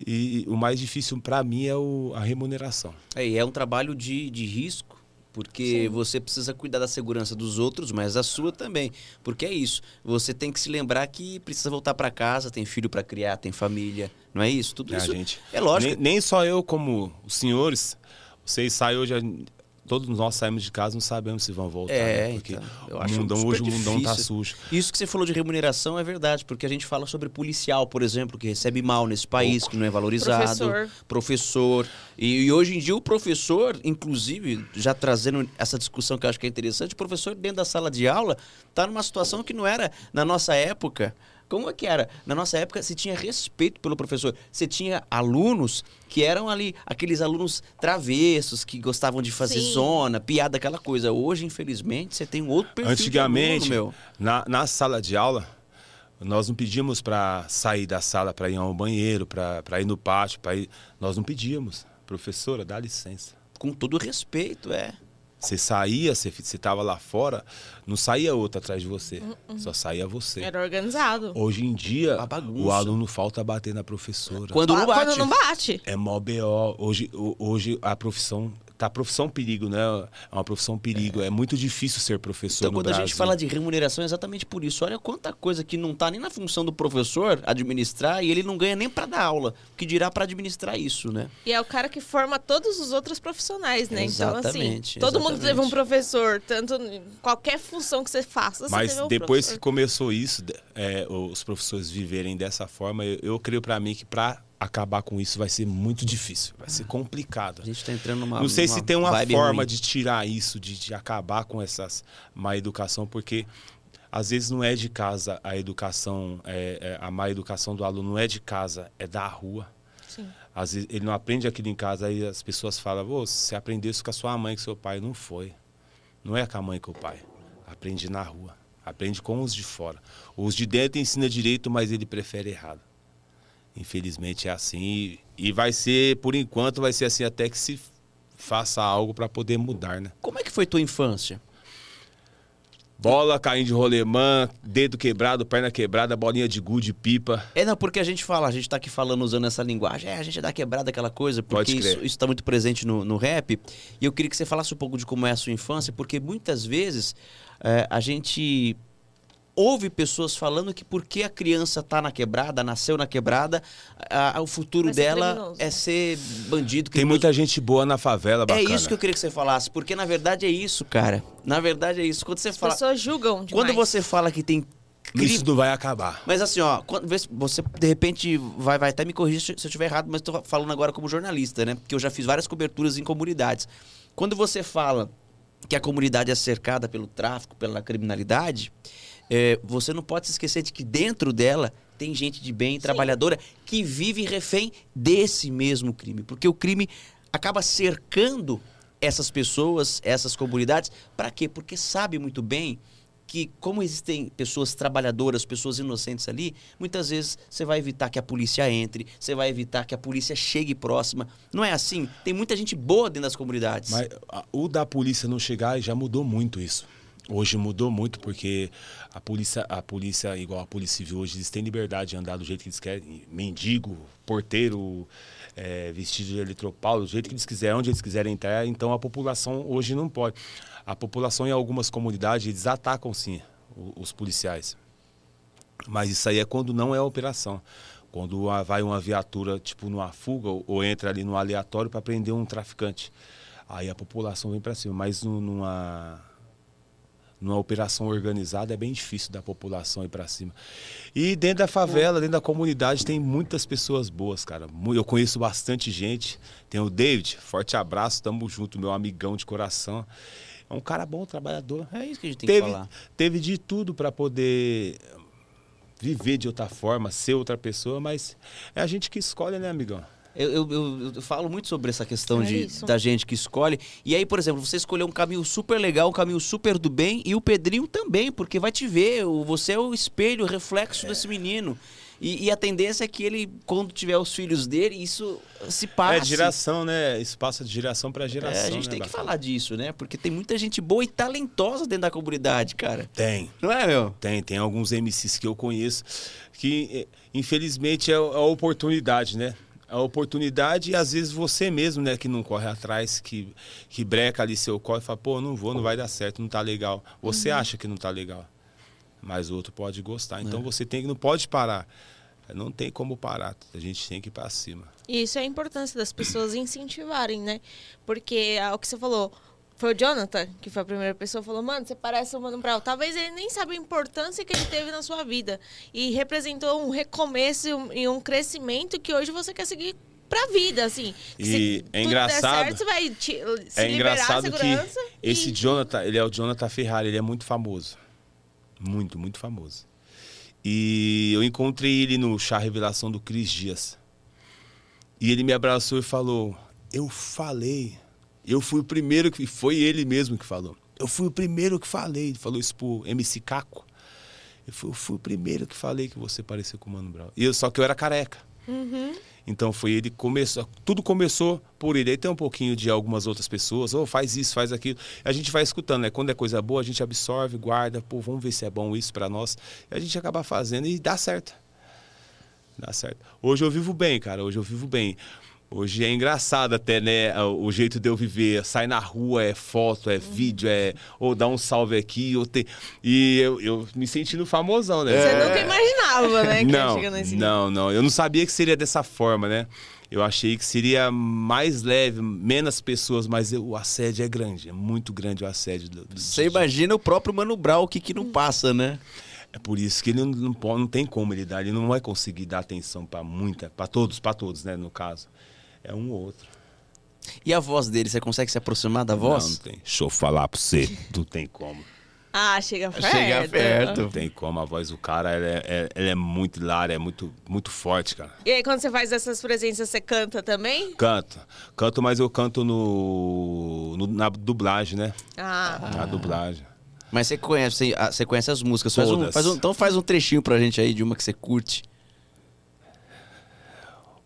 E o mais difícil pra mim é o- a remuneração. É, e é um trabalho de, de risco, porque você precisa cuidar da segurança dos outros, mas da sua também. Porque é isso. Você tem que se lembrar que precisa voltar para casa, tem filho para criar, tem família. Não é isso? Tudo É, isso gente. é lógico. Nem, nem só eu, como os senhores, vocês saem hoje, todos nós saímos de casa, não sabemos se vão voltar. É, né? Porque então, eu o acho mundão, hoje o mundão tá sujo. Isso que você falou de remuneração é verdade, porque a gente fala sobre policial, por exemplo, que recebe mal nesse país, que não é valorizado. Professor. Professor. E, e hoje em dia o professor, inclusive, já trazendo essa discussão que eu acho que é interessante, o professor dentro da sala de aula está numa situação que não era na nossa época. Como é que era? Na nossa época, se tinha respeito pelo professor. Você tinha alunos que eram ali, aqueles alunos travessos, que gostavam de fazer Sim. zona, piada, aquela coisa. Hoje, infelizmente, você tem um outro perfil de Antigamente, aluno, meu. Na, na sala de aula, nós não pedíamos para sair da sala para ir ao banheiro, para ir no pátio, para ir. Nós não pedíamos. Professora, dá licença. Com todo respeito, é. Você saía, você estava lá fora, não saía outro atrás de você. Só saía você. Era organizado. Hoje em dia, o aluno falta bater na professora. Quando não bate. Quando não bate. É mó BO. Hoje, ho- hoje a profissão. Tá a profissão perigo, né? É uma profissão perigo. É, muito difícil ser professor Então, no quando a Brasil. gente fala de remuneração, é exatamente por isso. Olha quanta coisa que não tá nem na função do professor administrar e ele não ganha nem para dar aula. O que dirá para administrar isso, né? E é o cara que forma todos os outros profissionais, né? Então, Exatamente, assim, todo mundo exatamente. teve um professor, tanto qualquer função que você faça, você Mas teve um depois que professor. começou isso, é, os professores viverem dessa forma, eu, eu creio para mim que para acabar com isso vai ser muito difícil, vai ser complicado. A gente tá entrando numa. Não sei numa se tem uma forma ruim. de tirar isso, de, de acabar com essas má educação, porque às vezes não é de casa a educação, é, é, a má educação do aluno não é de casa, é da rua. Sim. Às vezes ele não aprende aquilo em casa, aí as pessoas falam, você aprendeu isso com a sua mãe, com seu pai. Não foi. Não é com a mãe e com o pai. Aprende na rua. Aprende com os de fora. Os de dentro ensina direito, mas ele prefere errado. Infelizmente é assim. E, vai ser, por enquanto, vai ser assim até que se faça algo para poder mudar, né? Como é que foi tua infância? Bola caindo de rolemã, dedo quebrado, perna quebrada, bolinha de gude, pipa. É, não, porque a gente fala, a gente tá aqui falando usando essa linguagem, é, a gente dá quebrada aquela coisa, porque isso, isso tá muito presente no, no rap. E eu queria que você falasse um pouco de como é a sua infância, porque muitas vezes é, a gente ouve pessoas falando que porque a criança tá na quebrada, nasceu na quebrada, a- a- o futuro dela criminoso. é ser bandido. Tem criminoso. muita gente boa na favela, É bacana. isso que eu queria que você falasse, porque na verdade é isso, cara. Na verdade é isso. Quando você As fala, pessoas julgam demais. quando você fala que tem crime, Isso não vai acabar. mas assim, ó, quando, você de repente vai, vai até me corrigir se se eu estiver errado, mas tô falando agora como jornalista, né? Porque eu já fiz várias coberturas em comunidades. Quando você fala que a comunidade é cercada pelo tráfico, pela criminalidade, é, você não pode se esquecer de que dentro dela tem gente de bem, trabalhadora, que vive refém desse mesmo crime. Porque o crime acaba cercando essas pessoas, essas comunidades. Para quê? Porque sabe muito bem que, como existem pessoas trabalhadoras, pessoas inocentes ali, muitas vezes você vai evitar que a polícia entre, você vai evitar que a polícia chegue próxima. Não é assim? Tem muita gente boa dentro das comunidades. Mas o da polícia não chegar já mudou muito isso. Hoje mudou muito porque a polícia, a polícia, igual a polícia civil, hoje eles têm liberdade de andar do jeito que eles querem. Mendigo, porteiro, é, vestido de eletropaulo, do jeito que eles quiserem, onde eles quiserem entrar. Então a população hoje não pode. A população em algumas comunidades, eles atacam sim os policiais. Mas isso aí é quando não é operação. Quando vai uma viatura, tipo, numa fuga, ou, entra ali no aleatório para prender um traficante. Aí a população vem para cima. Mas nu- numa, numa operação organizada é bem difícil da população ir para cima. E dentro da favela, dentro da comunidade, tem muitas pessoas boas, cara. Eu conheço bastante gente. Tem o David, forte abraço, tamo junto, meu amigão de coração. É um cara bom, trabalhador. É isso que a gente tem teve, que falar. teve de tudo para poder viver de outra forma, ser outra pessoa, mas é a gente que escolhe, né, amigão? Eu, eu- eu- eu falo muito sobre essa questão É de, isso. da gente que escolhe. E aí, por exemplo, você escolheu um caminho super legal, um caminho super do bem, e o Pedrinho também, porque vai te ver. Você é o espelho, o reflexo desse menino. E, e a tendência é que ele, quando tiver os filhos dele, isso se passe. É geração, né? Isso passa de geração para É, geração. a gente né, tem que falar disso, né? Porque tem muita gente boa e talentosa dentro da comunidade, cara. Tem. Não é, meu? Tem, tem alguns MCs que eu conheço que, eh, infelizmente, é a a oportunidade, né? A oportunidade e às vezes você mesmo, né, que não corre atrás, que, que breca ali seu corre e fala, pô, não vou, não vai dar certo, não tá legal. Você acha que não tá legal, mas o outro pode gostar. Então você tem que, não pode parar. Não tem como parar, a gente tem que ir pra cima. E isso é a importância das pessoas [CLEARS THROAT] incentivarem, né? Porque é o que você falou, foi o Jonathan, que foi a primeira pessoa, falou, mano, você parece o Mano Brown. Talvez ele nem sabe a importância que ele teve na sua vida. E representou um recomeço e um, e crescimento que hoje você quer seguir pra vida, assim. E se é engraçado- certo, vai te, se é engraçado que segurança. esse e... Jonathan, ele é o Jonathan Ferrari, ele é muito famoso. Muito, muito famoso. E eu encontrei ele no chá revelação do Cris Dias. E ele me abraçou e falou: Eu falei. Eu fui o primeiro que. Foi ele mesmo que falou. Eu fui o primeiro que falei. Ele falou isso pro MC Caco. Eu fui, eu fui o primeiro que falei que você parecia com o Mano Brown. E eu, só que eu era careca. Então foi ele que começou, tudo começou por ele. Aí tem um pouquinho de algumas outras pessoas, ou faz isso, faz aquilo. A gente vai escutando, né? Quando é coisa boa, a gente absorve, guarda, pô, vamos ver se é bom isso pra nós. E a gente acaba fazendo e dá certo. Dá certo. Hoje eu vivo bem, cara, hoje eu vivo bem. Hoje é engraçado até, né? O jeito de eu viver. Sai na rua, é foto, é vídeo, é. Ou dá um salve aqui, ou tem. E eu, eu me sentindo famosão, né? Você É. nunca imaginava, né? Não, não, não. Eu não sabia que seria dessa forma, né? Eu achei que seria mais leve, menos pessoas, mas eu- o assédio é grande, é muito grande o assédio. Do, do- Você imagina o próprio Mano Brown, o que que não passa, né? É por isso que ele não, não, pode- não tem como ele dar, ele não vai conseguir dar atenção para muita, para todos, para todos, né, no caso. É um ou outro. E a voz dele, você consegue se aproximar da voz? Não, não tem. Deixa eu falar pra você, não tem como. Ah, chega perto. Chega perto. Não tem como, a voz do cara, ela é, é- ela é muito hilária, é muito, muito forte, cara. E aí, quando você faz essas presenças, você canta também? Canto. Canto, mas eu canto no, no- na dublagem, né? Ah, Na dublagem. Mas você conhece, você, ah, conhece as músicas. Faz um, faz um- então faz um trechinho pra gente aí de uma que você curte.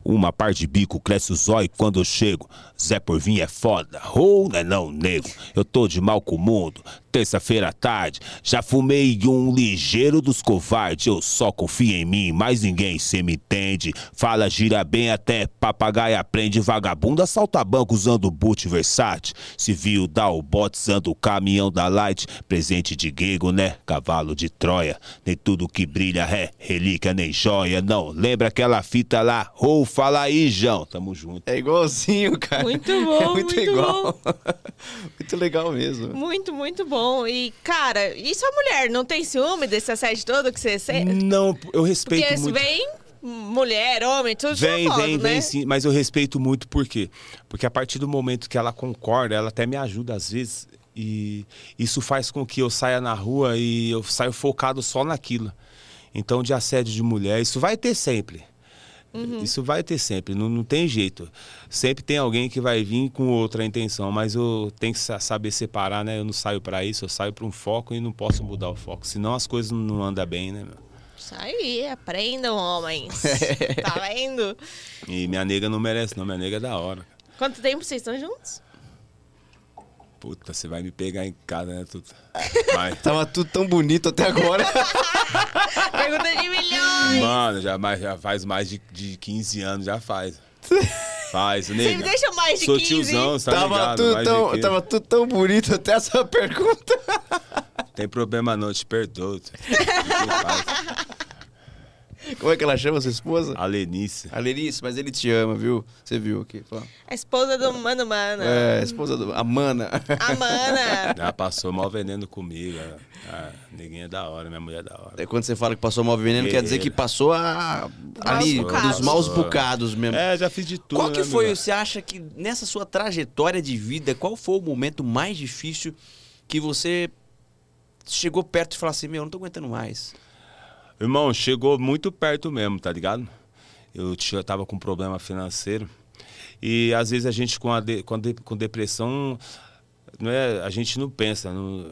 Uma par de bico cresce o zóio quando eu chego. Zé Porvim é foda. Ou não é não, nego. Eu tô de mal com o mundo. Terça-feira à tarde. Já fumei um ligeiro dos covardes. Eu só confio em mim, mais ninguém cê me entende. Fala, gira bem até papagaio aprende. Vagabundo assalta banco usando boot versátil. Civil dá o bote usando o caminhão da Light. Presente de grego, né? Cavalo de Troia. Nem tudo que brilha é relíquia nem joia. Não, lembra aquela fita lá? Ou fala aí, João. Tamo junto. É igualzinho, cara. Muito bom, É muito, muito igual. [LAUGHS] muito legal mesmo. muito, muito bom. E, cara, e sua mulher não tem ciúme desse assédio todo que você sente? Não, eu respeito Porque muito. vem mulher, homem, tudo Vem, foda, vem, né? vem sim, mas eu respeito muito por quê? Porque a partir do momento que ela concorda, ela até me ajuda às vezes. e isso faz com que eu saia na rua e eu saio focado só naquilo. Então, de assédio de mulher, isso vai ter sempre. Isso vai ter sempre, não, não tem jeito. Sempre tem alguém que vai vir com outra intenção, mas eu tenho que sa- saber separar, né? Eu não saio para isso, eu saio para um foco e não posso mudar o foco, senão as coisas não andam bem, né, meu? Isso aí, aprendam, homens. [LAUGHS] tá vendo? E minha nega não merece, não. Minha nega é da hora. Quanto tempo vocês estão juntos? Puta, você vai me pegar em casa, né, Tuta? [LAUGHS] Vai. Tava tudo tão bonito até agora. [LAUGHS] Pergunta de milhões. Mano, já, mais- já faz mais de, de 15 anos, já faz. [LAUGHS] Faz, Você nega. me deixa mais de Sou 15. tiozão, você tá tava, ligado? tudo tão, 15. tava tudo tão bonito até essa pergunta. Tem problema não, te perdoo. Tuta. O que eu faço? [LAUGHS] Como é que ela chama sua esposa? A Lenice. A Lenice, mas ele te ama, viu? Você viu aqui. Fala. A esposa do Mano Mano. É, a esposa do. A Mana. A Mana. [LAUGHS] Ela passou mal veneno comigo. A, a neguinha é da hora, minha mulher é da hora. É, Quando você fala que passou mal veneno, quer dizer que passou a, ali, bocados. dos maus bocados mesmo. É, já fiz de tudo. Qual que né, foi, meu? você acha que nessa sua trajetória de vida, qual foi o momento mais difícil que você chegou perto e falou assim, meu, não tô aguentando mais. Irmão, chegou muito perto mesmo, tá ligado? Eu tava com problema financeiro. E às vezes a gente com, a de- com, a de- com depressão, não é, a gente não pensa. não-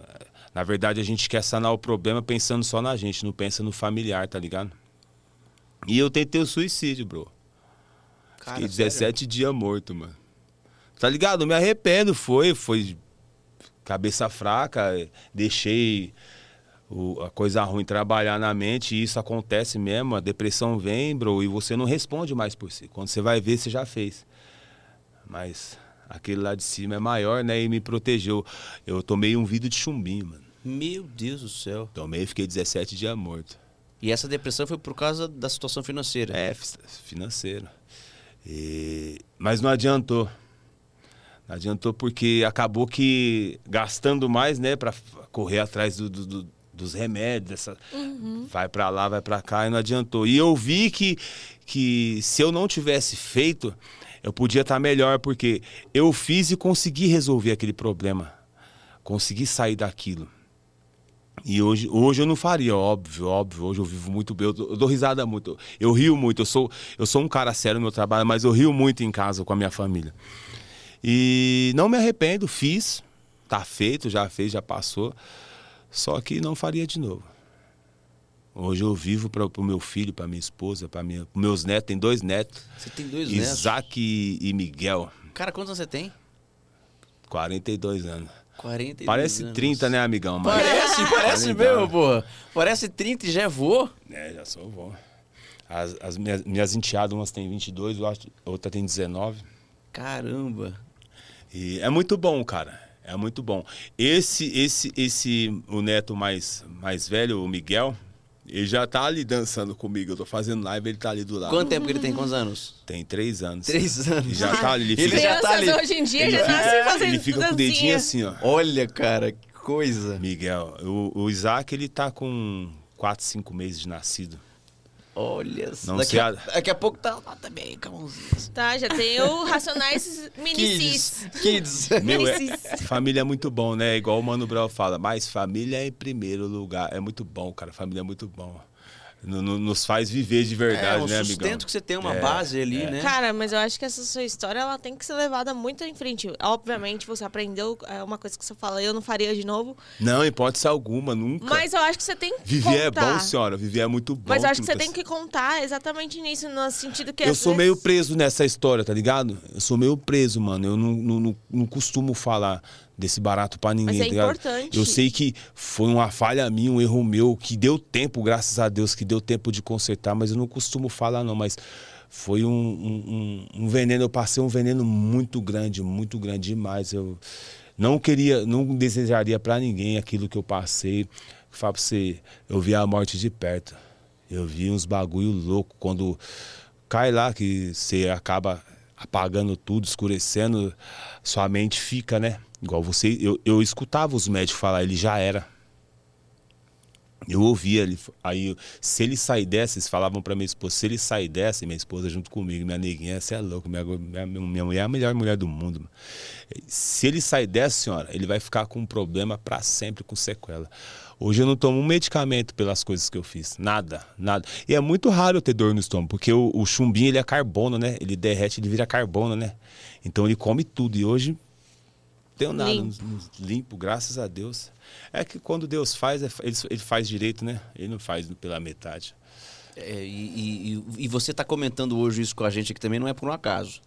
na verdade, a gente quer sanar o problema pensando só na gente, não pensa no familiar, tá ligado? E eu tentei o suicídio, bro. Cara, Fiquei sério? 17 dias morto, mano. Tá ligado? Eu me arrependo, foi, foi cabeça fraca, deixei o- a coisa ruim trabalhar na mente e isso acontece mesmo, a depressão vem, bro, e você não responde mais por si. Quando você vai ver, você já fez. Mas aquele lá de cima é maior, né, e me protegeu. Eu tomei um vidro de chumbinho, mano. Meu Deus do céu. Tomei e fiquei 17 dias morto. E essa depressão foi por causa da situação financeira. É, fi- financeiro. E- Mas não adiantou. Não adiantou porque acabou que gastando mais, né, para correr atrás do- do- do- dos remédios, essa... vai para lá, vai para cá e não adiantou. E eu vi que, que se eu não tivesse feito, eu podia estar melhor porque eu fiz e consegui resolver aquele problema. Consegui sair daquilo. E hoje, hoje eu não faria, óbvio, óbvio. Hoje eu vivo muito bem, eu dou, eu dou risada muito. Eu rio muito, eu sou, eu sou um cara sério no meu trabalho, mas eu rio muito em casa com a minha família. E não me arrependo, fiz, tá feito, já fez, já passou. Só que não faria de novo. Hoje eu vivo para o meu filho, para minha esposa, para minha, meus netos, tem dois netos, Você tem dois netos. Isaac e, e Miguel, Cara, quantos anos você tem? 42 anos. 42 Parece anos. 30, né, amigão? Mas- Parece, parece mesmo, porra. Parece 30 e já é vô. É, já sou bom. As, as minhas, minhas enteadas, umas tem 22, eu acho, outra tem 19. Caramba. E é muito bom, cara. É muito bom. Esse, esse, esse, o neto mais, mais velho, o Miguel, ele já tá ali dançando comigo. Eu tô fazendo live, ele tá ali do lado. Quanto tempo que ele tem? Quantos anos? Tem três anos. Três anos. Ele já tá ali. Ele Ele fica, já tá ali. Hoje em dia ele já fica- nascem fazendo ele fica com o dedinho dancinha. assim, ó. Olha, cara, que coisa. Miguel, o, o Isaac, ele tá com 4, 5 meses de nascido. Olha, Não daqui, a, daqui a pouco tá lá também, mãozinha. Tá, já tem o Racionais Minicis. Kids. Kids. [LAUGHS] Meu, é, família é muito bom, né? Igual o Mano Brown fala, mas família é em primeiro lugar. É muito bom, cara. Família é muito bom. No- no- nos faz viver de É, verdade, um né, sustento amigão? que você tem uma É, base ali, né? Cara, mas eu acho que essa sua história ela tem que ser levada muito em frente. Obviamente, você aprendeu, é uma coisa que você fala, eu não faria de novo. Não, hipótese alguma, nunca. Mas eu acho que você tem que Viver é contar. bom, senhora. Viver é muito bom. Mas eu acho que você tem que contar exatamente nisso, no sentido que Eu sou vezes- meio preso nessa história, tá ligado? Eu sou meio preso, mano. Eu não, não, não, não costumo falar desse barato pra ninguém, Mas é tá ligado? importante. Eu sei que foi uma falha minha, um erro meu, que deu tempo, graças a Deus, que deu tempo de consertar, mas eu não costumo falar, não. Mas foi um, um, um- um veneno, eu passei um veneno muito grande, muito grande demais. Eu não queria, não desejaria pra ninguém aquilo que eu passei. Fala pra você, eu vi a morte de perto. Eu vi uns bagulho louco quando cai lá que você acaba apagando tudo, escurecendo, sua mente fica, né? Igual você, eu, eu escutava os médicos falar, ele já era. Eu ouvia ele, aí se ele sair dessa, eles falavam pra minha esposa, se ele sair dessa, minha esposa junto comigo, minha neguinha, você é louco, minha, minha, minha mulher é a melhor mulher do mundo. Se ele sair dessa, senhora, ele vai ficar com um problema para sempre, com sequela. Hoje eu não tomo um medicamento pelas coisas que eu fiz, nada, nada. E é muito raro eu ter dor no estômago, porque o, o chumbinho ele é carbono, né? Ele derrete, ele vira carbono, né? Então ele come tudo. E hoje tenho nada, limpo. limpo, graças a Deus. É que quando Deus faz, é ele, ele faz direito, né? Ele não faz pela metade. É, e, e, e, você está comentando hoje isso com a gente aqui também não é por um acaso.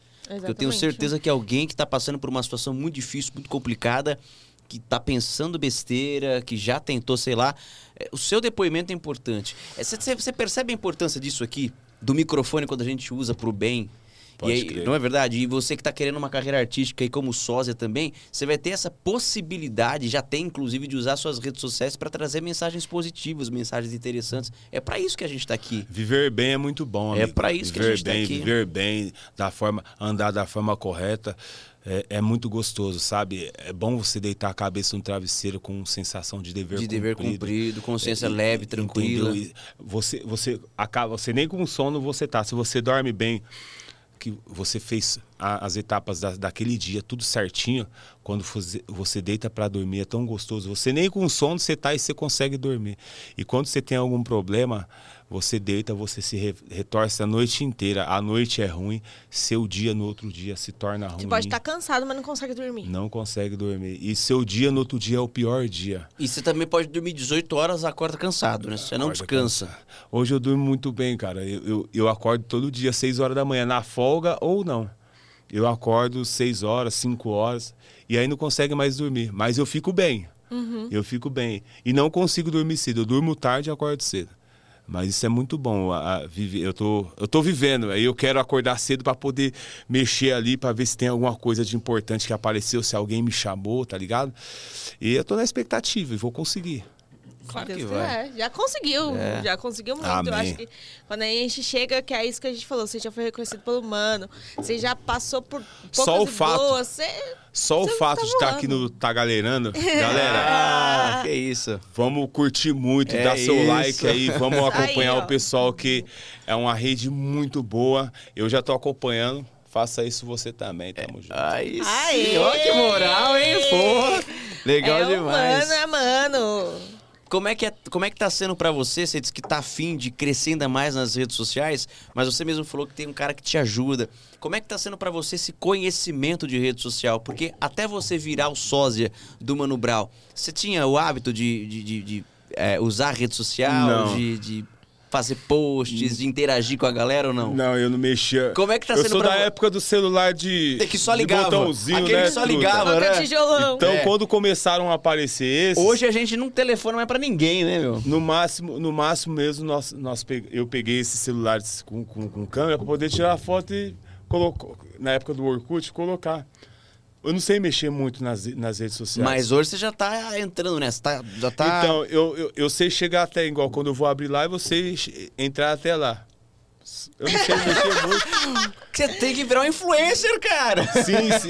Eu tenho certeza que alguém que está passando por uma situação muito difícil, muito complicada, que está pensando besteira, que já tentou, sei lá, é, o seu depoimento é importante. Você, é, você percebe a importância disso aqui, do microfone quando a gente usa para o bem, Pode e aí, crer. não é verdade? E você que está querendo uma carreira artística e como sósia também, você vai ter essa possibilidade, já tem inclusive, de usar suas redes sociais para trazer mensagens positivas, mensagens interessantes. É para isso que a gente está aqui. Viver bem é muito bom, é amigo. É para isso viver que a gente está aqui. Viver bem, da forma, andar da forma correta. É, é, muito gostoso, sabe? É bom você deitar a cabeça no travesseiro com sensação de dever de cumprido. dever cumprido, consciência é, leve, tranquila. Você, você acaba, você nem com sono você tá. Se você dorme bem, que você fez a, as etapas da, daquele dia tudo certinho, quando você, deita para dormir é tão gostoso. Você nem com sono você tá e você consegue dormir. E quando você tem algum problema, você deita, você se re, retorce a noite inteira. A noite é ruim, seu dia no outro dia se torna ruim. Você pode estar cansado, mas não consegue dormir. Não consegue dormir. E seu dia no outro dia é o pior dia. E você também pode dormir 18 horas, acorda cansado, né? Você não descansa. Cansado. Hoje eu durmo muito bem, cara. Eu, eu, eu acordo todo dia, 6 horas da manhã, na folga ou não. Eu acordo 6 horas, 5 horas, e aí não consegue mais dormir. Mas eu fico bem. Uhum. Eu fico bem. E não consigo dormir cedo. Eu durmo tarde e acordo cedo. Mas isso é muito bom. A, a, vive, eu, tô, eu tô vivendo. Aí eu quero acordar cedo para poder mexer ali, para ver se tem alguma coisa de importante que apareceu, se alguém me chamou, tá ligado? E eu tô na expectativa e vou conseguir. Claro Deus que vai. É, já conseguiu, é. já conseguiu muito. Amém. Eu acho que quando a gente chega, que é isso que a gente falou, você já foi reconhecido pelo humano, você já passou por Só o fato, boas, você, Só o fato tá de estar aqui no Tá Galerando, [LAUGHS] galera. Ah, que isso. Vamos curtir muito, é dar seu isso. like aí, vamos acompanhar aí, o pessoal que é uma rede muito boa. Eu já tô acompanhando. Faça isso você também, tamo junto. Aí sim, ó que moral, hein, pô. Legal é demais. Mano, é mano. Como é que, é, como é que tá sendo para você? Você disse que tá afim de crescer ainda mais nas redes sociais, mas você mesmo falou que tem um cara que te ajuda. Como é que tá sendo para você esse conhecimento de rede social? Porque até você virar o sósia do Mano Brown, você tinha o hábito de, de, de, de é, usar rede social, de, de fazer posts, de interagir com a galera ou não? Não, eu não mexia. Como é que tá sendo Eu sou pra... da época do celular de. Tem que só ligava. botãozinho, Aquele né? que só ligava, né? Tijolão. Então, é. quando começaram a aparecer esses. Hoje a gente não telefona mais pra ninguém, né, meu? No máximo, no máximo mesmo, nós, nós pe... eu peguei esses celulares com, com, com câmera pra poder tirar a foto e colocar. Na época do Orkut, colocar. Eu não sei mexer muito nas, nas redes sociais. Mas hoje você já tá entrando nessa, tá, já tá... Então, eu, eu, eu sei chegar até, igual quando eu vou abrir live, eu sei entrar até lá. Eu não sei mexer muito. Você tem que virar um influencer, cara. Sim, sim.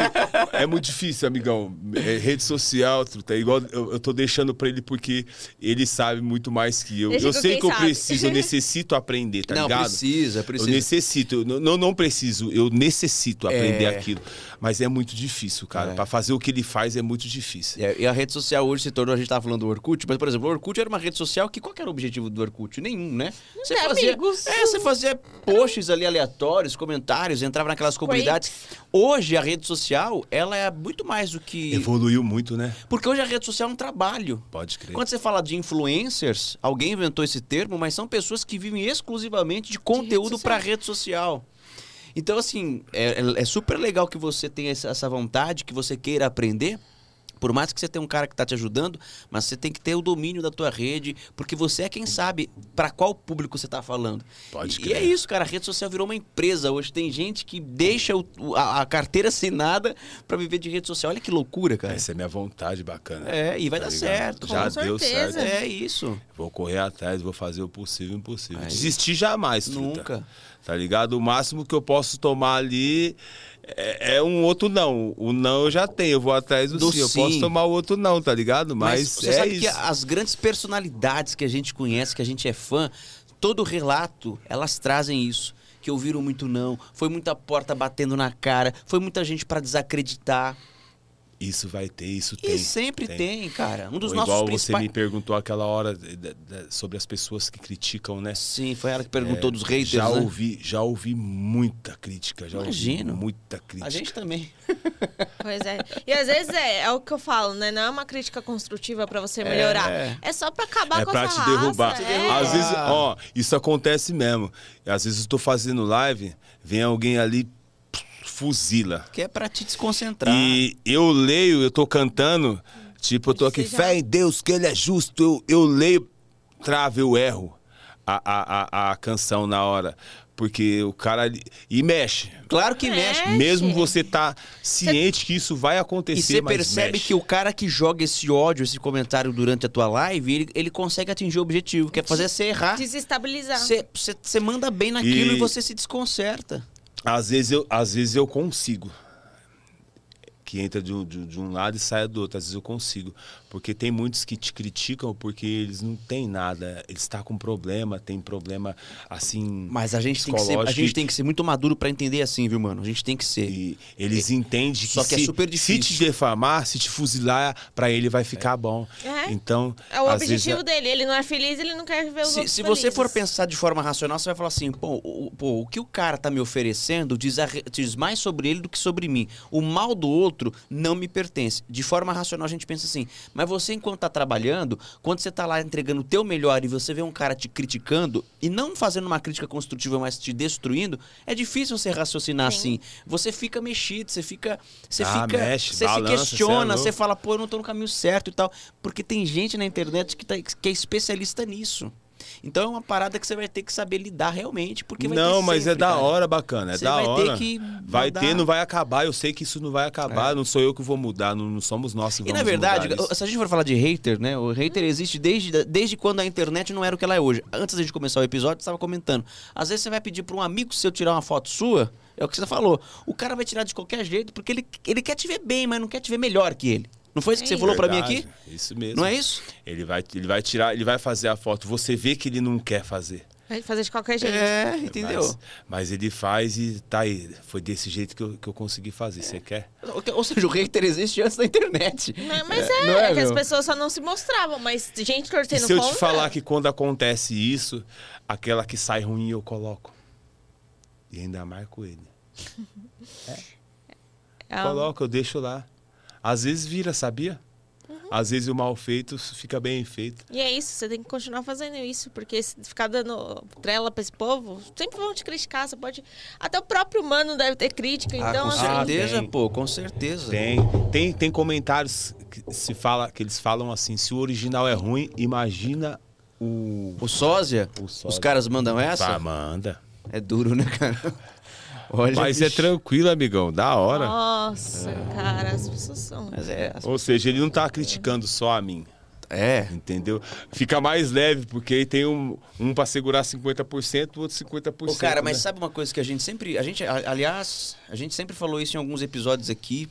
É muito difícil, amigão. É, rede social, tá igual eu, eu tô deixando pra ele porque ele sabe muito mais que eu. Deixa eu sei que eu sabe. preciso, eu [LAUGHS] necessito aprender, tá não, ligado? Precisa, precisa. Eu necessito. Eu não, não preciso, eu necessito aprender é... aquilo. Mas é muito difícil, cara. É. Pra fazer o que ele faz é muito difícil. É, e a rede social hoje se tornou, a gente tava falando do Orkut, mas, por exemplo, o Orkut era uma rede social que qual que era o objetivo do Orkut? Nenhum, né? Você fazia, amigos. É, você fazia posts ali aleatórios, comentários, entrava naquelas comunidades. Hoje a rede social, ela é muito mais do que. Evoluiu muito, né? Porque hoje a rede social é um trabalho. Pode crer. Quando você fala de influencers, alguém inventou esse termo, mas são pessoas que vivem exclusivamente de conteúdo para rede social. Então, assim, é, é, é, super legal que você tenha essa vontade, que você queira aprender. Por mais que você tenha um cara que está te ajudando, mas você tem que ter o domínio da tua rede, porque você é quem sabe para qual público você está falando. Pode e, e é isso, cara. A rede social virou uma empresa. Hoje tem gente que deixa o, a, a, carteira assinada para viver de rede social. Olha que loucura, cara. Essa é minha vontade bacana. É, e vai tá dar ligado? certo. Já Com deu certeza. certo. É isso. Vou correr atrás, vou fazer o possível e impossível. Aí. Desistir jamais. Nunca. Tá ligado? O máximo que eu posso tomar ali É, é um outro não. O não eu já tenho, eu vou atrás do, Do sim. Eu sim. posso tomar o outro não, tá ligado? Mas, você é sabe isso. que as grandes personalidades que a gente conhece, que a gente é fã, todo relato, elas trazem isso. Que ouviram muito não, foi muita porta batendo na cara, foi muita gente pra desacreditar. Isso vai ter, isso E tem. sempre tem. cara. Um dos Ou nossos igual você principais. me perguntou aquela hora de- de- de- sobre as pessoas que criticam, né? Sim, foi ela que perguntou dos haters, já né? ouvi, já ouvi muita crítica, já Imagino. ouvi muita crítica. A gente também. [LAUGHS] Pois é. E às vezes é, é o que eu falo, né? Não é uma crítica construtiva pra você melhorar. É, só pra acabar é com pra essa te raça. derrubar. é. Às vezes, ó, isso acontece mesmo. Às vezes eu tô fazendo live, vem alguém ali, fuzila. Que é pra te desconcentrar. E eu leio, eu tô cantando, tipo, eu tô aqui, já- fé em Deus, que ele é justo. Eu, eu leio, trave, eu erro a, a, a, a canção na hora. Porque o cara. E mexe. Claro que mexe. Mesmo você tá ciente que isso vai acontecer, E você percebe mexe. que o cara que joga esse ódio, esse comentário durante a tua live, ele, ele consegue atingir o objetivo, que é fazer você errar. Desestabilizar. Você, você, você manda bem naquilo e... E- você se desconcerta. Às vezes eu, às vezes eu consigo. Que entra de um, de, de um lado e sai do outro. Às vezes eu consigo. Porque tem muitos que te criticam porque eles não têm nada. Eles estão com problema, tem problema assim. Mas a gente tem que ser, a gente e- tem que ser muito maduro pra entender assim, viu, mano? A gente tem que ser. E eles entendem que, Só que é se, super se difícil. te defamar, se te fuzilar, pra ele vai ficar bom. É. Então, É o às vezes, objetivo dele. Ele não é feliz, ele não quer ver os Se, outros se você for felizes. pensar de forma racional, você vai falar assim, pô o, pô, o que o cara tá me oferecendo diz, a- diz mais sobre ele do que sobre mim. O mal do outro não me pertence. De forma racional, a gente pensa assim, mas você, enquanto tá trabalhando, quando você tá lá entregando o teu melhor e você vê um cara te criticando, e não fazendo uma crítica construtiva, mas te destruindo, é difícil você raciocinar Sim. assim. Você fica mexido, você fica. Você Ah, fica. mexe, você balança, se é questiona, você louco. fala, pô, eu não tô no caminho certo e tal. Porque tem gente na internet que, tá, que é especialista nisso. Então é uma parada que você vai ter que saber lidar realmente, porque vai não, ter mas é sempre, da cara. hora, bacana. É Você da vai ter hora. que Vai ter, não vai acabar. Eu sei que isso não vai acabar. Não sou eu que vou mudar. Não, não somos nós que E vamos na verdade, se a gente for falar de hater, né? O hater existe desde, desde quando a internet não era o que ela é hoje. Antes da gente começar o episódio, você estava comentando. Às vezes você vai pedir para um amigo seu tirar uma foto sua, é o que você falou. O cara vai tirar de qualquer jeito, porque ele, ele quer te ver bem, mas não quer te ver melhor que ele. Não foi isso que você É falou para mim aqui? Isso mesmo. Não é isso? Ele vai, ele vai tirar, ele vai fazer a foto. Você vê que ele não quer fazer. Vai fazer de qualquer jeito. É, entendeu? Mas, mas ele faz e tá aí. Foi desse jeito que eu, que eu consegui fazer. Você quer? Ou seja, o hater existe antes da internet. Não, mas é, não é, é que as meu? pessoas só não se mostravam, mas gente torcendo se eu te contra... falar que quando acontece isso, aquela que sai ruim eu coloco. E ainda marco ele. [LAUGHS] É um- Coloco, eu deixo lá. Às vezes vira, sabia? Uhum. Às vezes o mal feito fica bem feito. E é isso, você tem que continuar fazendo isso, porque se ficar dando trela pra esse povo, sempre vão te criticar, você pode... Até o próprio humano deve ter crítica, Ah, então com assim... Certeza, tem. pô, com certeza. Tem, tem, tem comentários que se fala que eles falam assim, se o original é ruim, imagina o O sósia, O sósia. os caras mandam essa? Tá, manda. É duro, né, cara? Olha, Mas é bicho. tranquilo, amigão, da hora. Nossa, cara, as pessoas são... Mas é, Ou seja, ele não tá criticando só a mim, é. entendeu? Fica mais leve, porque aí tem um, um pra segurar 50%, o outro 50%. Ô, cara, mas né? sabe uma coisa que a gente sempre. A gente, aliás, a gente sempre falou isso em alguns episódios aqui.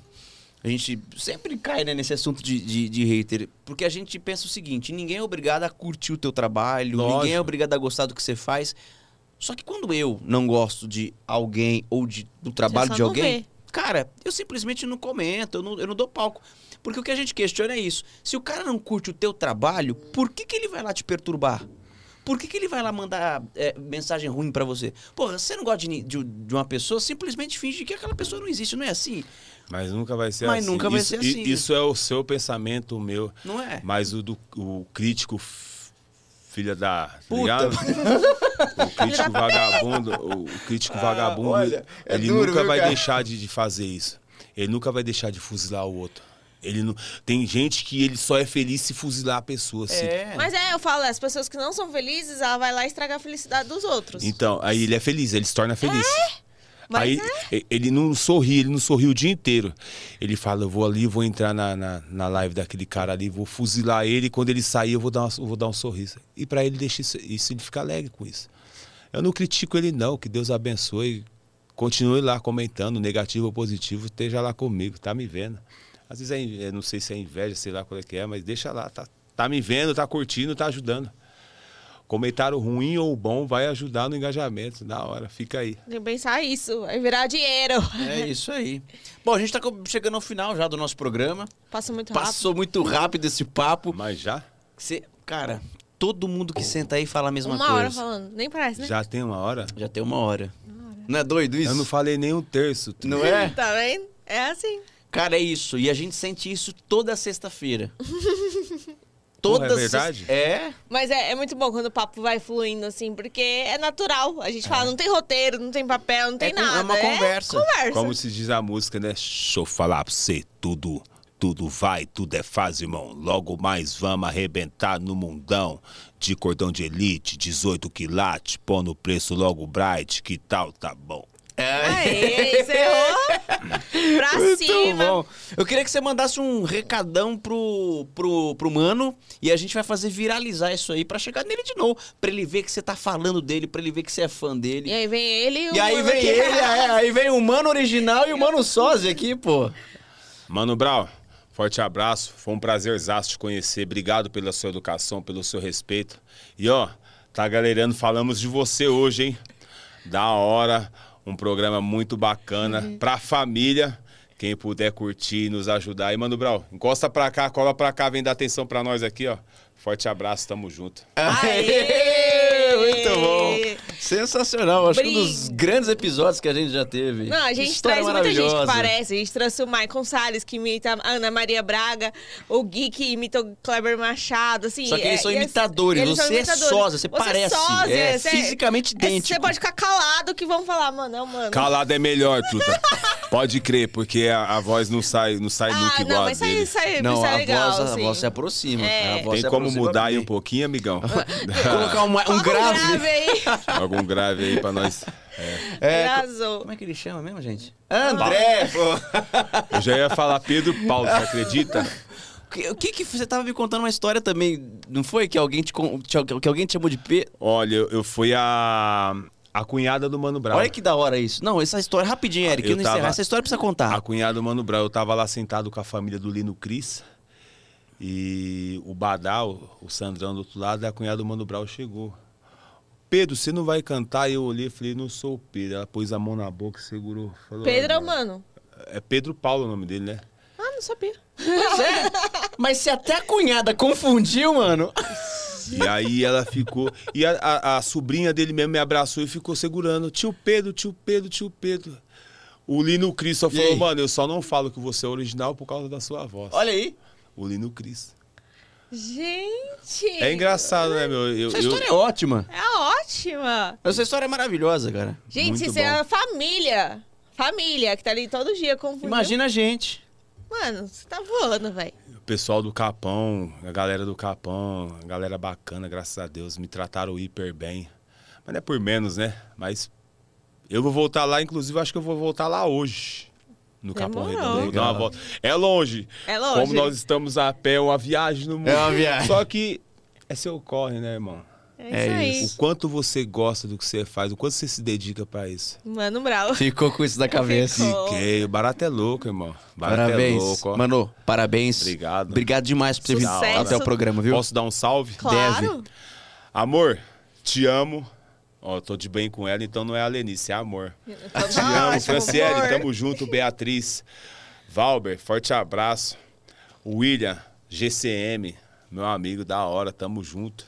A gente sempre cai né, nesse assunto de, de, de hater. Porque a gente pensa o seguinte: ninguém é obrigado a curtir o teu trabalho, Lógico. ninguém é obrigado a gostar do que você faz. Só que quando eu não gosto de alguém ou de, do trabalho de alguém, vê. cara, eu simplesmente não comento, eu não, eu não dou palco. Porque o que a gente questiona é isso. Se o cara não curte o teu trabalho, por que, que ele vai lá te perturbar? Por que, que ele vai lá mandar é, mensagem ruim pra você? Porra, você não gosta de, de, de uma pessoa, simplesmente finge que aquela pessoa não existe, não é assim? Mas nunca vai ser Mas assim. nunca vai isso, ser assim. Isso é o seu pensamento, o meu. Não é? Mas o do o crítico filha da. tá Puta. [LAUGHS] O crítico vagabundo, o, crítico vagabundo, olha, é ele duro, nunca viu, vai cara? deixar de, de fazer isso. Ele nunca vai deixar de fuzilar o outro. Ele não, tem gente que ele só é feliz se fuzilar a pessoa. se- É. Mas é, eu falo, as pessoas que não são felizes, ela vai lá estragar a felicidade dos outros. Então, aí ele é feliz, ele se torna feliz. Mas aí e- ele não sorri, ele não sorri o dia inteiro. Ele fala, eu vou ali, vou entrar na, na, na live daquele cara ali, vou fuzilar ele, e quando ele sair eu vou dar, uma- vou dar um sorriso. E pra ele deixa isso, isso, ele fica alegre com isso. Eu não critico ele não, que Deus abençoe. continue lá comentando, negativo ou positivo, esteja lá comigo, tá me vendo. Às vezes, é, é, não sei se é inveja, sei lá qual é que é, mas deixa lá, tá, tá me vendo, tá curtindo, tá ajudando. Comentário ruim ou bom vai ajudar no engajamento, da hora, fica aí. Tem que pensar isso, vai virar dinheiro. É isso aí. Bom, a gente tá co- chegando ao final já do nosso programa. Passa muito rápido. Passou muito rápido esse papo. Mas já? Cê- cara, todo mundo que senta aí fala a mesma Uma coisa. hora falando, nem parece, né? Já tem uma hora? Já tem uma hora. Não é doido isso? Eu não falei nem um terço. tu- Não é? Tá vendo? É assim. Cara, é isso. E a gente sente isso toda sexta-feira. [LAUGHS] Porra, é verdade? É. Mas é, é muito bom quando o papo vai fluindo, assim, porque é natural. A gente fala, não tem roteiro, não tem papel, não tem É com- é nada. uma conversa. conversa. Como se diz a música, né? Deixa eu falar pra você, tudo, tudo vai, tudo é fácil, irmão. Logo mais vamos arrebentar no mundão. De cordão de elite, 18 quilates, pôr no preço logo bright, que tal, tá bom. Aê, encerrou. pra Muito cima. bom. Eu queria que você mandasse um recadão pro, pro, pro mano e a gente vai fazer viralizar isso aí pra chegar nele de novo. Pra ele ver que você tá falando dele, pra ele ver que você é fã dele. E aí vem ele e o E aí mano vem aqui. ele, é, aí vem o mano original e o mano sósia aqui, pô. Mano Brau, forte abraço. Foi um prazerzaço te conhecer. Obrigado pela sua educação, pelo seu respeito. E ó, tá galerando, falamos de você hoje, hein? Da hora, um programa muito bacana pra família. Quem puder curtir e nos ajudar. aí, Mano Brau, encosta pra cá, cola pra cá, vem dar atenção pra nós aqui, ó. Forte abraço, tamo junto. Aê! [LAUGHS] Muito bom. Sensacional. Acho que um dos grandes episódios que a gente já teve. Não, a gente História traz muita gente que parece. A gente trouxe o Maicon Salles, que imita a Ana Maria Braga, o Gui, que imita o Kleber Machado, assim. Só que eles é- são imitadores, eles são você é imitadores. sósia, você parece, é você- fisicamente é- idêntico. Você pode ficar calado que vão falar, mano, é o mano. Calado é melhor, truta. [LAUGHS] Pode crer, porque a, a voz não sai, não sai nunca ah, igual não, a mas sai, dele. sai, Não, sai a, legal, voz, a assim. voz se aproxima. É. A voz Tem se como aproxima mudar aí um pouquinho, amigão? [LAUGHS] Colocar um Coloca grave. aí. Algum grave aí pra nós. É, Arrasou. como é que ele chama mesmo, gente? André, pô. Eu já ia falar Pedro Paulo, você acredita? O que, que você tava me contando uma história também, não foi? Que alguém te, que alguém te chamou de P? Olha, eu, eu fui a, a cunhada do Mano Brown. Olha que da hora isso. Não, essa história, rapidinho, Eric, Eu eu não tava- encerrar. Essa história precisa contar. A cunhada do Mano Brown. Eu tava lá sentado com a família do Lino Cris. E o Badal, o Sandrão do outro lado, e a cunhada do Mano Brown chegou. Pedro, você não vai cantar? E eu olhei e falei, não sou o Pedro. Ela pôs a mão na boca e segurou. Falou, Pedro é "Ah, o mano. É Pedro Paulo o nome dele, né? Ah, não sabia. Pois é. Mas se até a cunhada confundiu, mano. E aí ela ficou. E a, a- a sobrinha dele mesmo me abraçou e ficou segurando. Tio Pedro, tio Pedro, tio Pedro. O Lino Cris só E falou, aí? mano, eu só não falo que você é original por causa da sua voz. Olha aí. O Lino Cris. Gente. É engraçado, né, meu? Eu, Essa eu- história é ótima. É ótima. Essa história é maravilhosa, cara. Gente, Muito isso bom. é a família. Família, que tá ali todo dia confundindo. Imagina a gente. Mano, você tá voando, velho. o pessoal do Capão, a galera do Capão, a galera bacana, graças a Deus, me trataram hiper bem. Mas não é por menos, né? Mas eu vou voltar lá, inclusive, acho que eu vou voltar lá hoje. No Capão Demorou. Redondo. Dar uma volta. É longe. É longe. Como nós estamos a pé, é uma viagem no mundo. É uma viagem. Só que é seu corre, né, irmão? É, É isso isso. O quanto você gosta do que você faz, o quanto você se dedica pra isso. Mano Brau. Ficou com isso da cabeça. Ficou. Fiquei. O barato é louco, irmão. Barato Parabéns. é louco, ó. Mano, parabéns. Obrigado. Obrigado demais por ter vindo até o programa, viu? Posso dar um salve? Claro. Amor, te amo. Ó, tô de bem com ela, então não é a Lenice, é amor. Então, [LAUGHS] Te tá amo, Franciele, amor. tamo junto, Beatriz. Valber, forte abraço. William, GCM, meu amigo, da hora, tamo junto.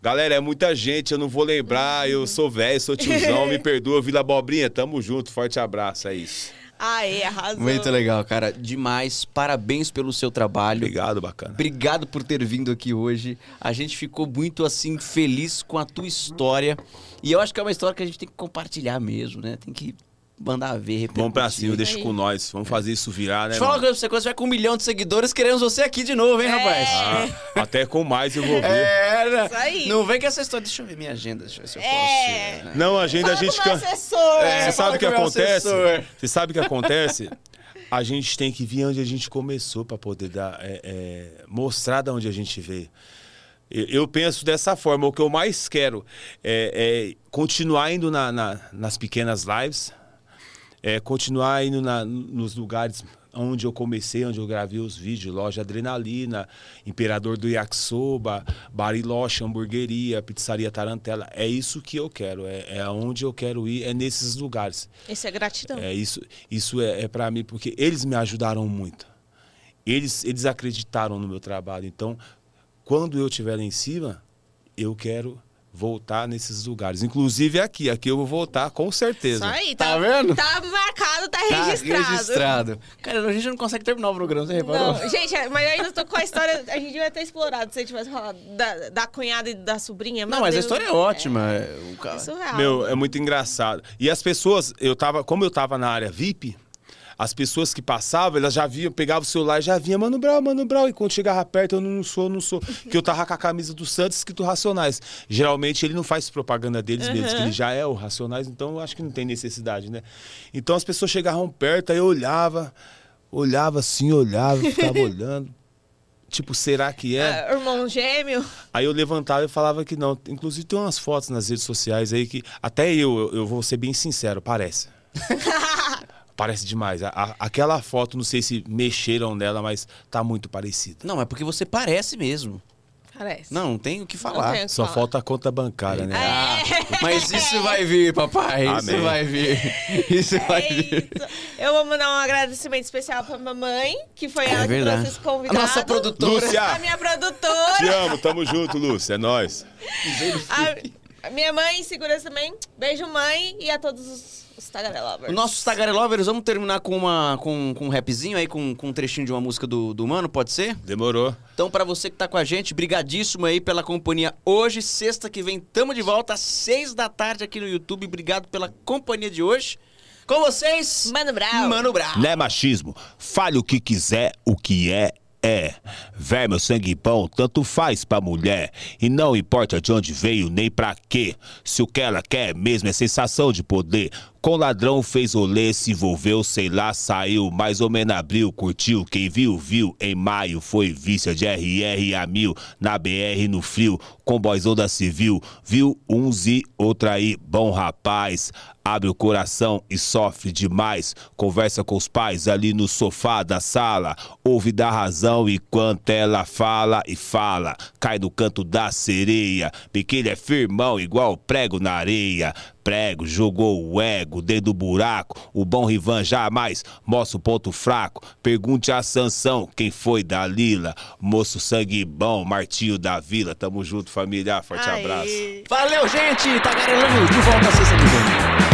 Galera, é muita gente, eu não vou lembrar, eu sou velho, sou tiozão, [LAUGHS] me perdoa, Vila Abobrinha, tamo junto, forte abraço, é isso. Aê, arrasou. Muito legal, cara. Demais. Parabéns pelo seu trabalho. Obrigado, bacana. Obrigado por ter vindo aqui hoje. A gente ficou muito assim feliz com a tua história. E eu acho que é uma história que a gente tem que compartilhar mesmo, né? Tem que mandar ver, repercutir. Vamos pra cima, deixa Aí. com nós, vamos fazer isso virar, né, Deixa eu falar uma mano? coisa pra você, quando você vai com um milhão de seguidores, queremos você aqui de novo, hein, rapaz? Ah, até com mais eu vou ver. É, né? Isso aí. Não vem com essa história. Deixa eu ver minha agenda, deixa eu ver se eu posso. É. né? Não, a agenda a Fala gente... com o meu can- assessor. É, Você fala sabe o que acontece? assessor. Você sabe o que acontece? A gente tem que vir onde a gente começou para poder dar, é, é, mostrar de onde a gente veio. Eu, eu penso dessa forma. O que eu mais quero é, é continuar indo na- na- nas pequenas lives, é, continuar indo na- nos lugares onde eu comecei, onde eu gravei os vídeos, loja Adrenalina, Imperador do Yakisoba, Bariloche, Hamburgueria, Pizzaria Tarantela. É isso que eu quero, é, é onde eu quero ir, é nesses lugares. Esse é gratidão. É isso, isso é, é para mim porque eles me ajudaram muito. Eles, eles acreditaram no meu trabalho. Então, quando eu estiver lá em cima, eu quero voltar nesses lugares. Inclusive aqui, aqui eu vou voltar com Isso certeza. aí, Tá tá, vendo? Tá marcado, tá Tá registrado. registrado. Cara, a gente não consegue terminar o programa, você reparou? Não, gente, mas eu ainda tô com a história. A gente devia ter explorado se a gente tivesse falado da, da cunhada e da sobrinha. Não, mas a Deus. história é ótima. É, o cara- É surreal. Meu, é muito engraçado. E as pessoas, eu tava, como eu tava na área VIP, as pessoas que passavam, elas já viam, pegavam o celular e já vinha, Mano Brau, Mano Brau. E quando chegava perto, eu não sou, não sou. [LAUGHS] Que eu tava com a camisa do Santos escrito Racionais. Geralmente ele não faz propaganda deles mesmos, que ele já é o Racionais, então eu acho que não tem necessidade, né? Então as pessoas chegavam perto, aí eu olhava, olhava assim, olhava, ficava [LAUGHS] olhando. Tipo, será que é? Ah, irmão gêmeo. Aí eu levantava e falava que não. Inclusive tem umas fotos nas redes sociais aí que até eu, eu vou ser bem sincero, parece. [LAUGHS] parece demais. A- a- aquela foto, não sei se mexeram nela, mas tá muito parecida. Não, é porque você parece mesmo. Parece. Não, não tem o que falar. o que Só falar. falta a conta bancária, né? Ah, mas isso vai vir, papai. Isso Amém. vai vir. [LAUGHS] Isso vai vir. Eu vou mandar um agradecimento especial pra mamãe, que foi ela É que verdade. trouxe esse A convidado. nossa produtora. Lúcia! A minha Te produtora. amo, tamo junto, Lúcia. É nóis. A, a minha mãe, segurança também. Beijo, mãe. E a todos os, os tagarelovers. O nosso Tagarelovers, vamos terminar com, uma, com, com um rapzinho aí, com, com um trechinho de uma música do, do Mano, pode ser? Demorou. Então, pra você que tá com a gente, brigadíssimo aí pela companhia hoje. Sexta que vem, tamo de volta às seis da tarde aqui no YouTube. Obrigado pela companhia de hoje. Com vocês, Mano Brau. Mano Brau. Não é machismo. Fale o que quiser, o que é, é. Verme ou sangue bom, tanto faz pra mulher. E não importa de onde veio, nem pra quê. Se o que ela quer mesmo é sensação de poder. Com ladrão fez olê, se envolveu, sei lá, saiu. Mais ou menos abril, curtiu. Quem viu, viu. Em maio foi vícia de RR a mil. Na BR no frio, com boizão da civil. Viu uns e outra aí, bom rapaz. Abre o coração e sofre demais. Conversa com os pais ali no sofá da sala. Ouve da razão enquanto ela fala e fala. Cai no canto da sereia. Biquíni é firmão, igual prego na areia. Prego, jogou o ego dentro do buraco. O bom Rivan jamais mostra o ponto fraco. Pergunte a Sansão quem foi Dalila. Moço sangue bom, Martinho da Vila. Tamo junto, família. Forte Aê. abraço. Valeu, gente. Tagarelando de volta à sexta que vem.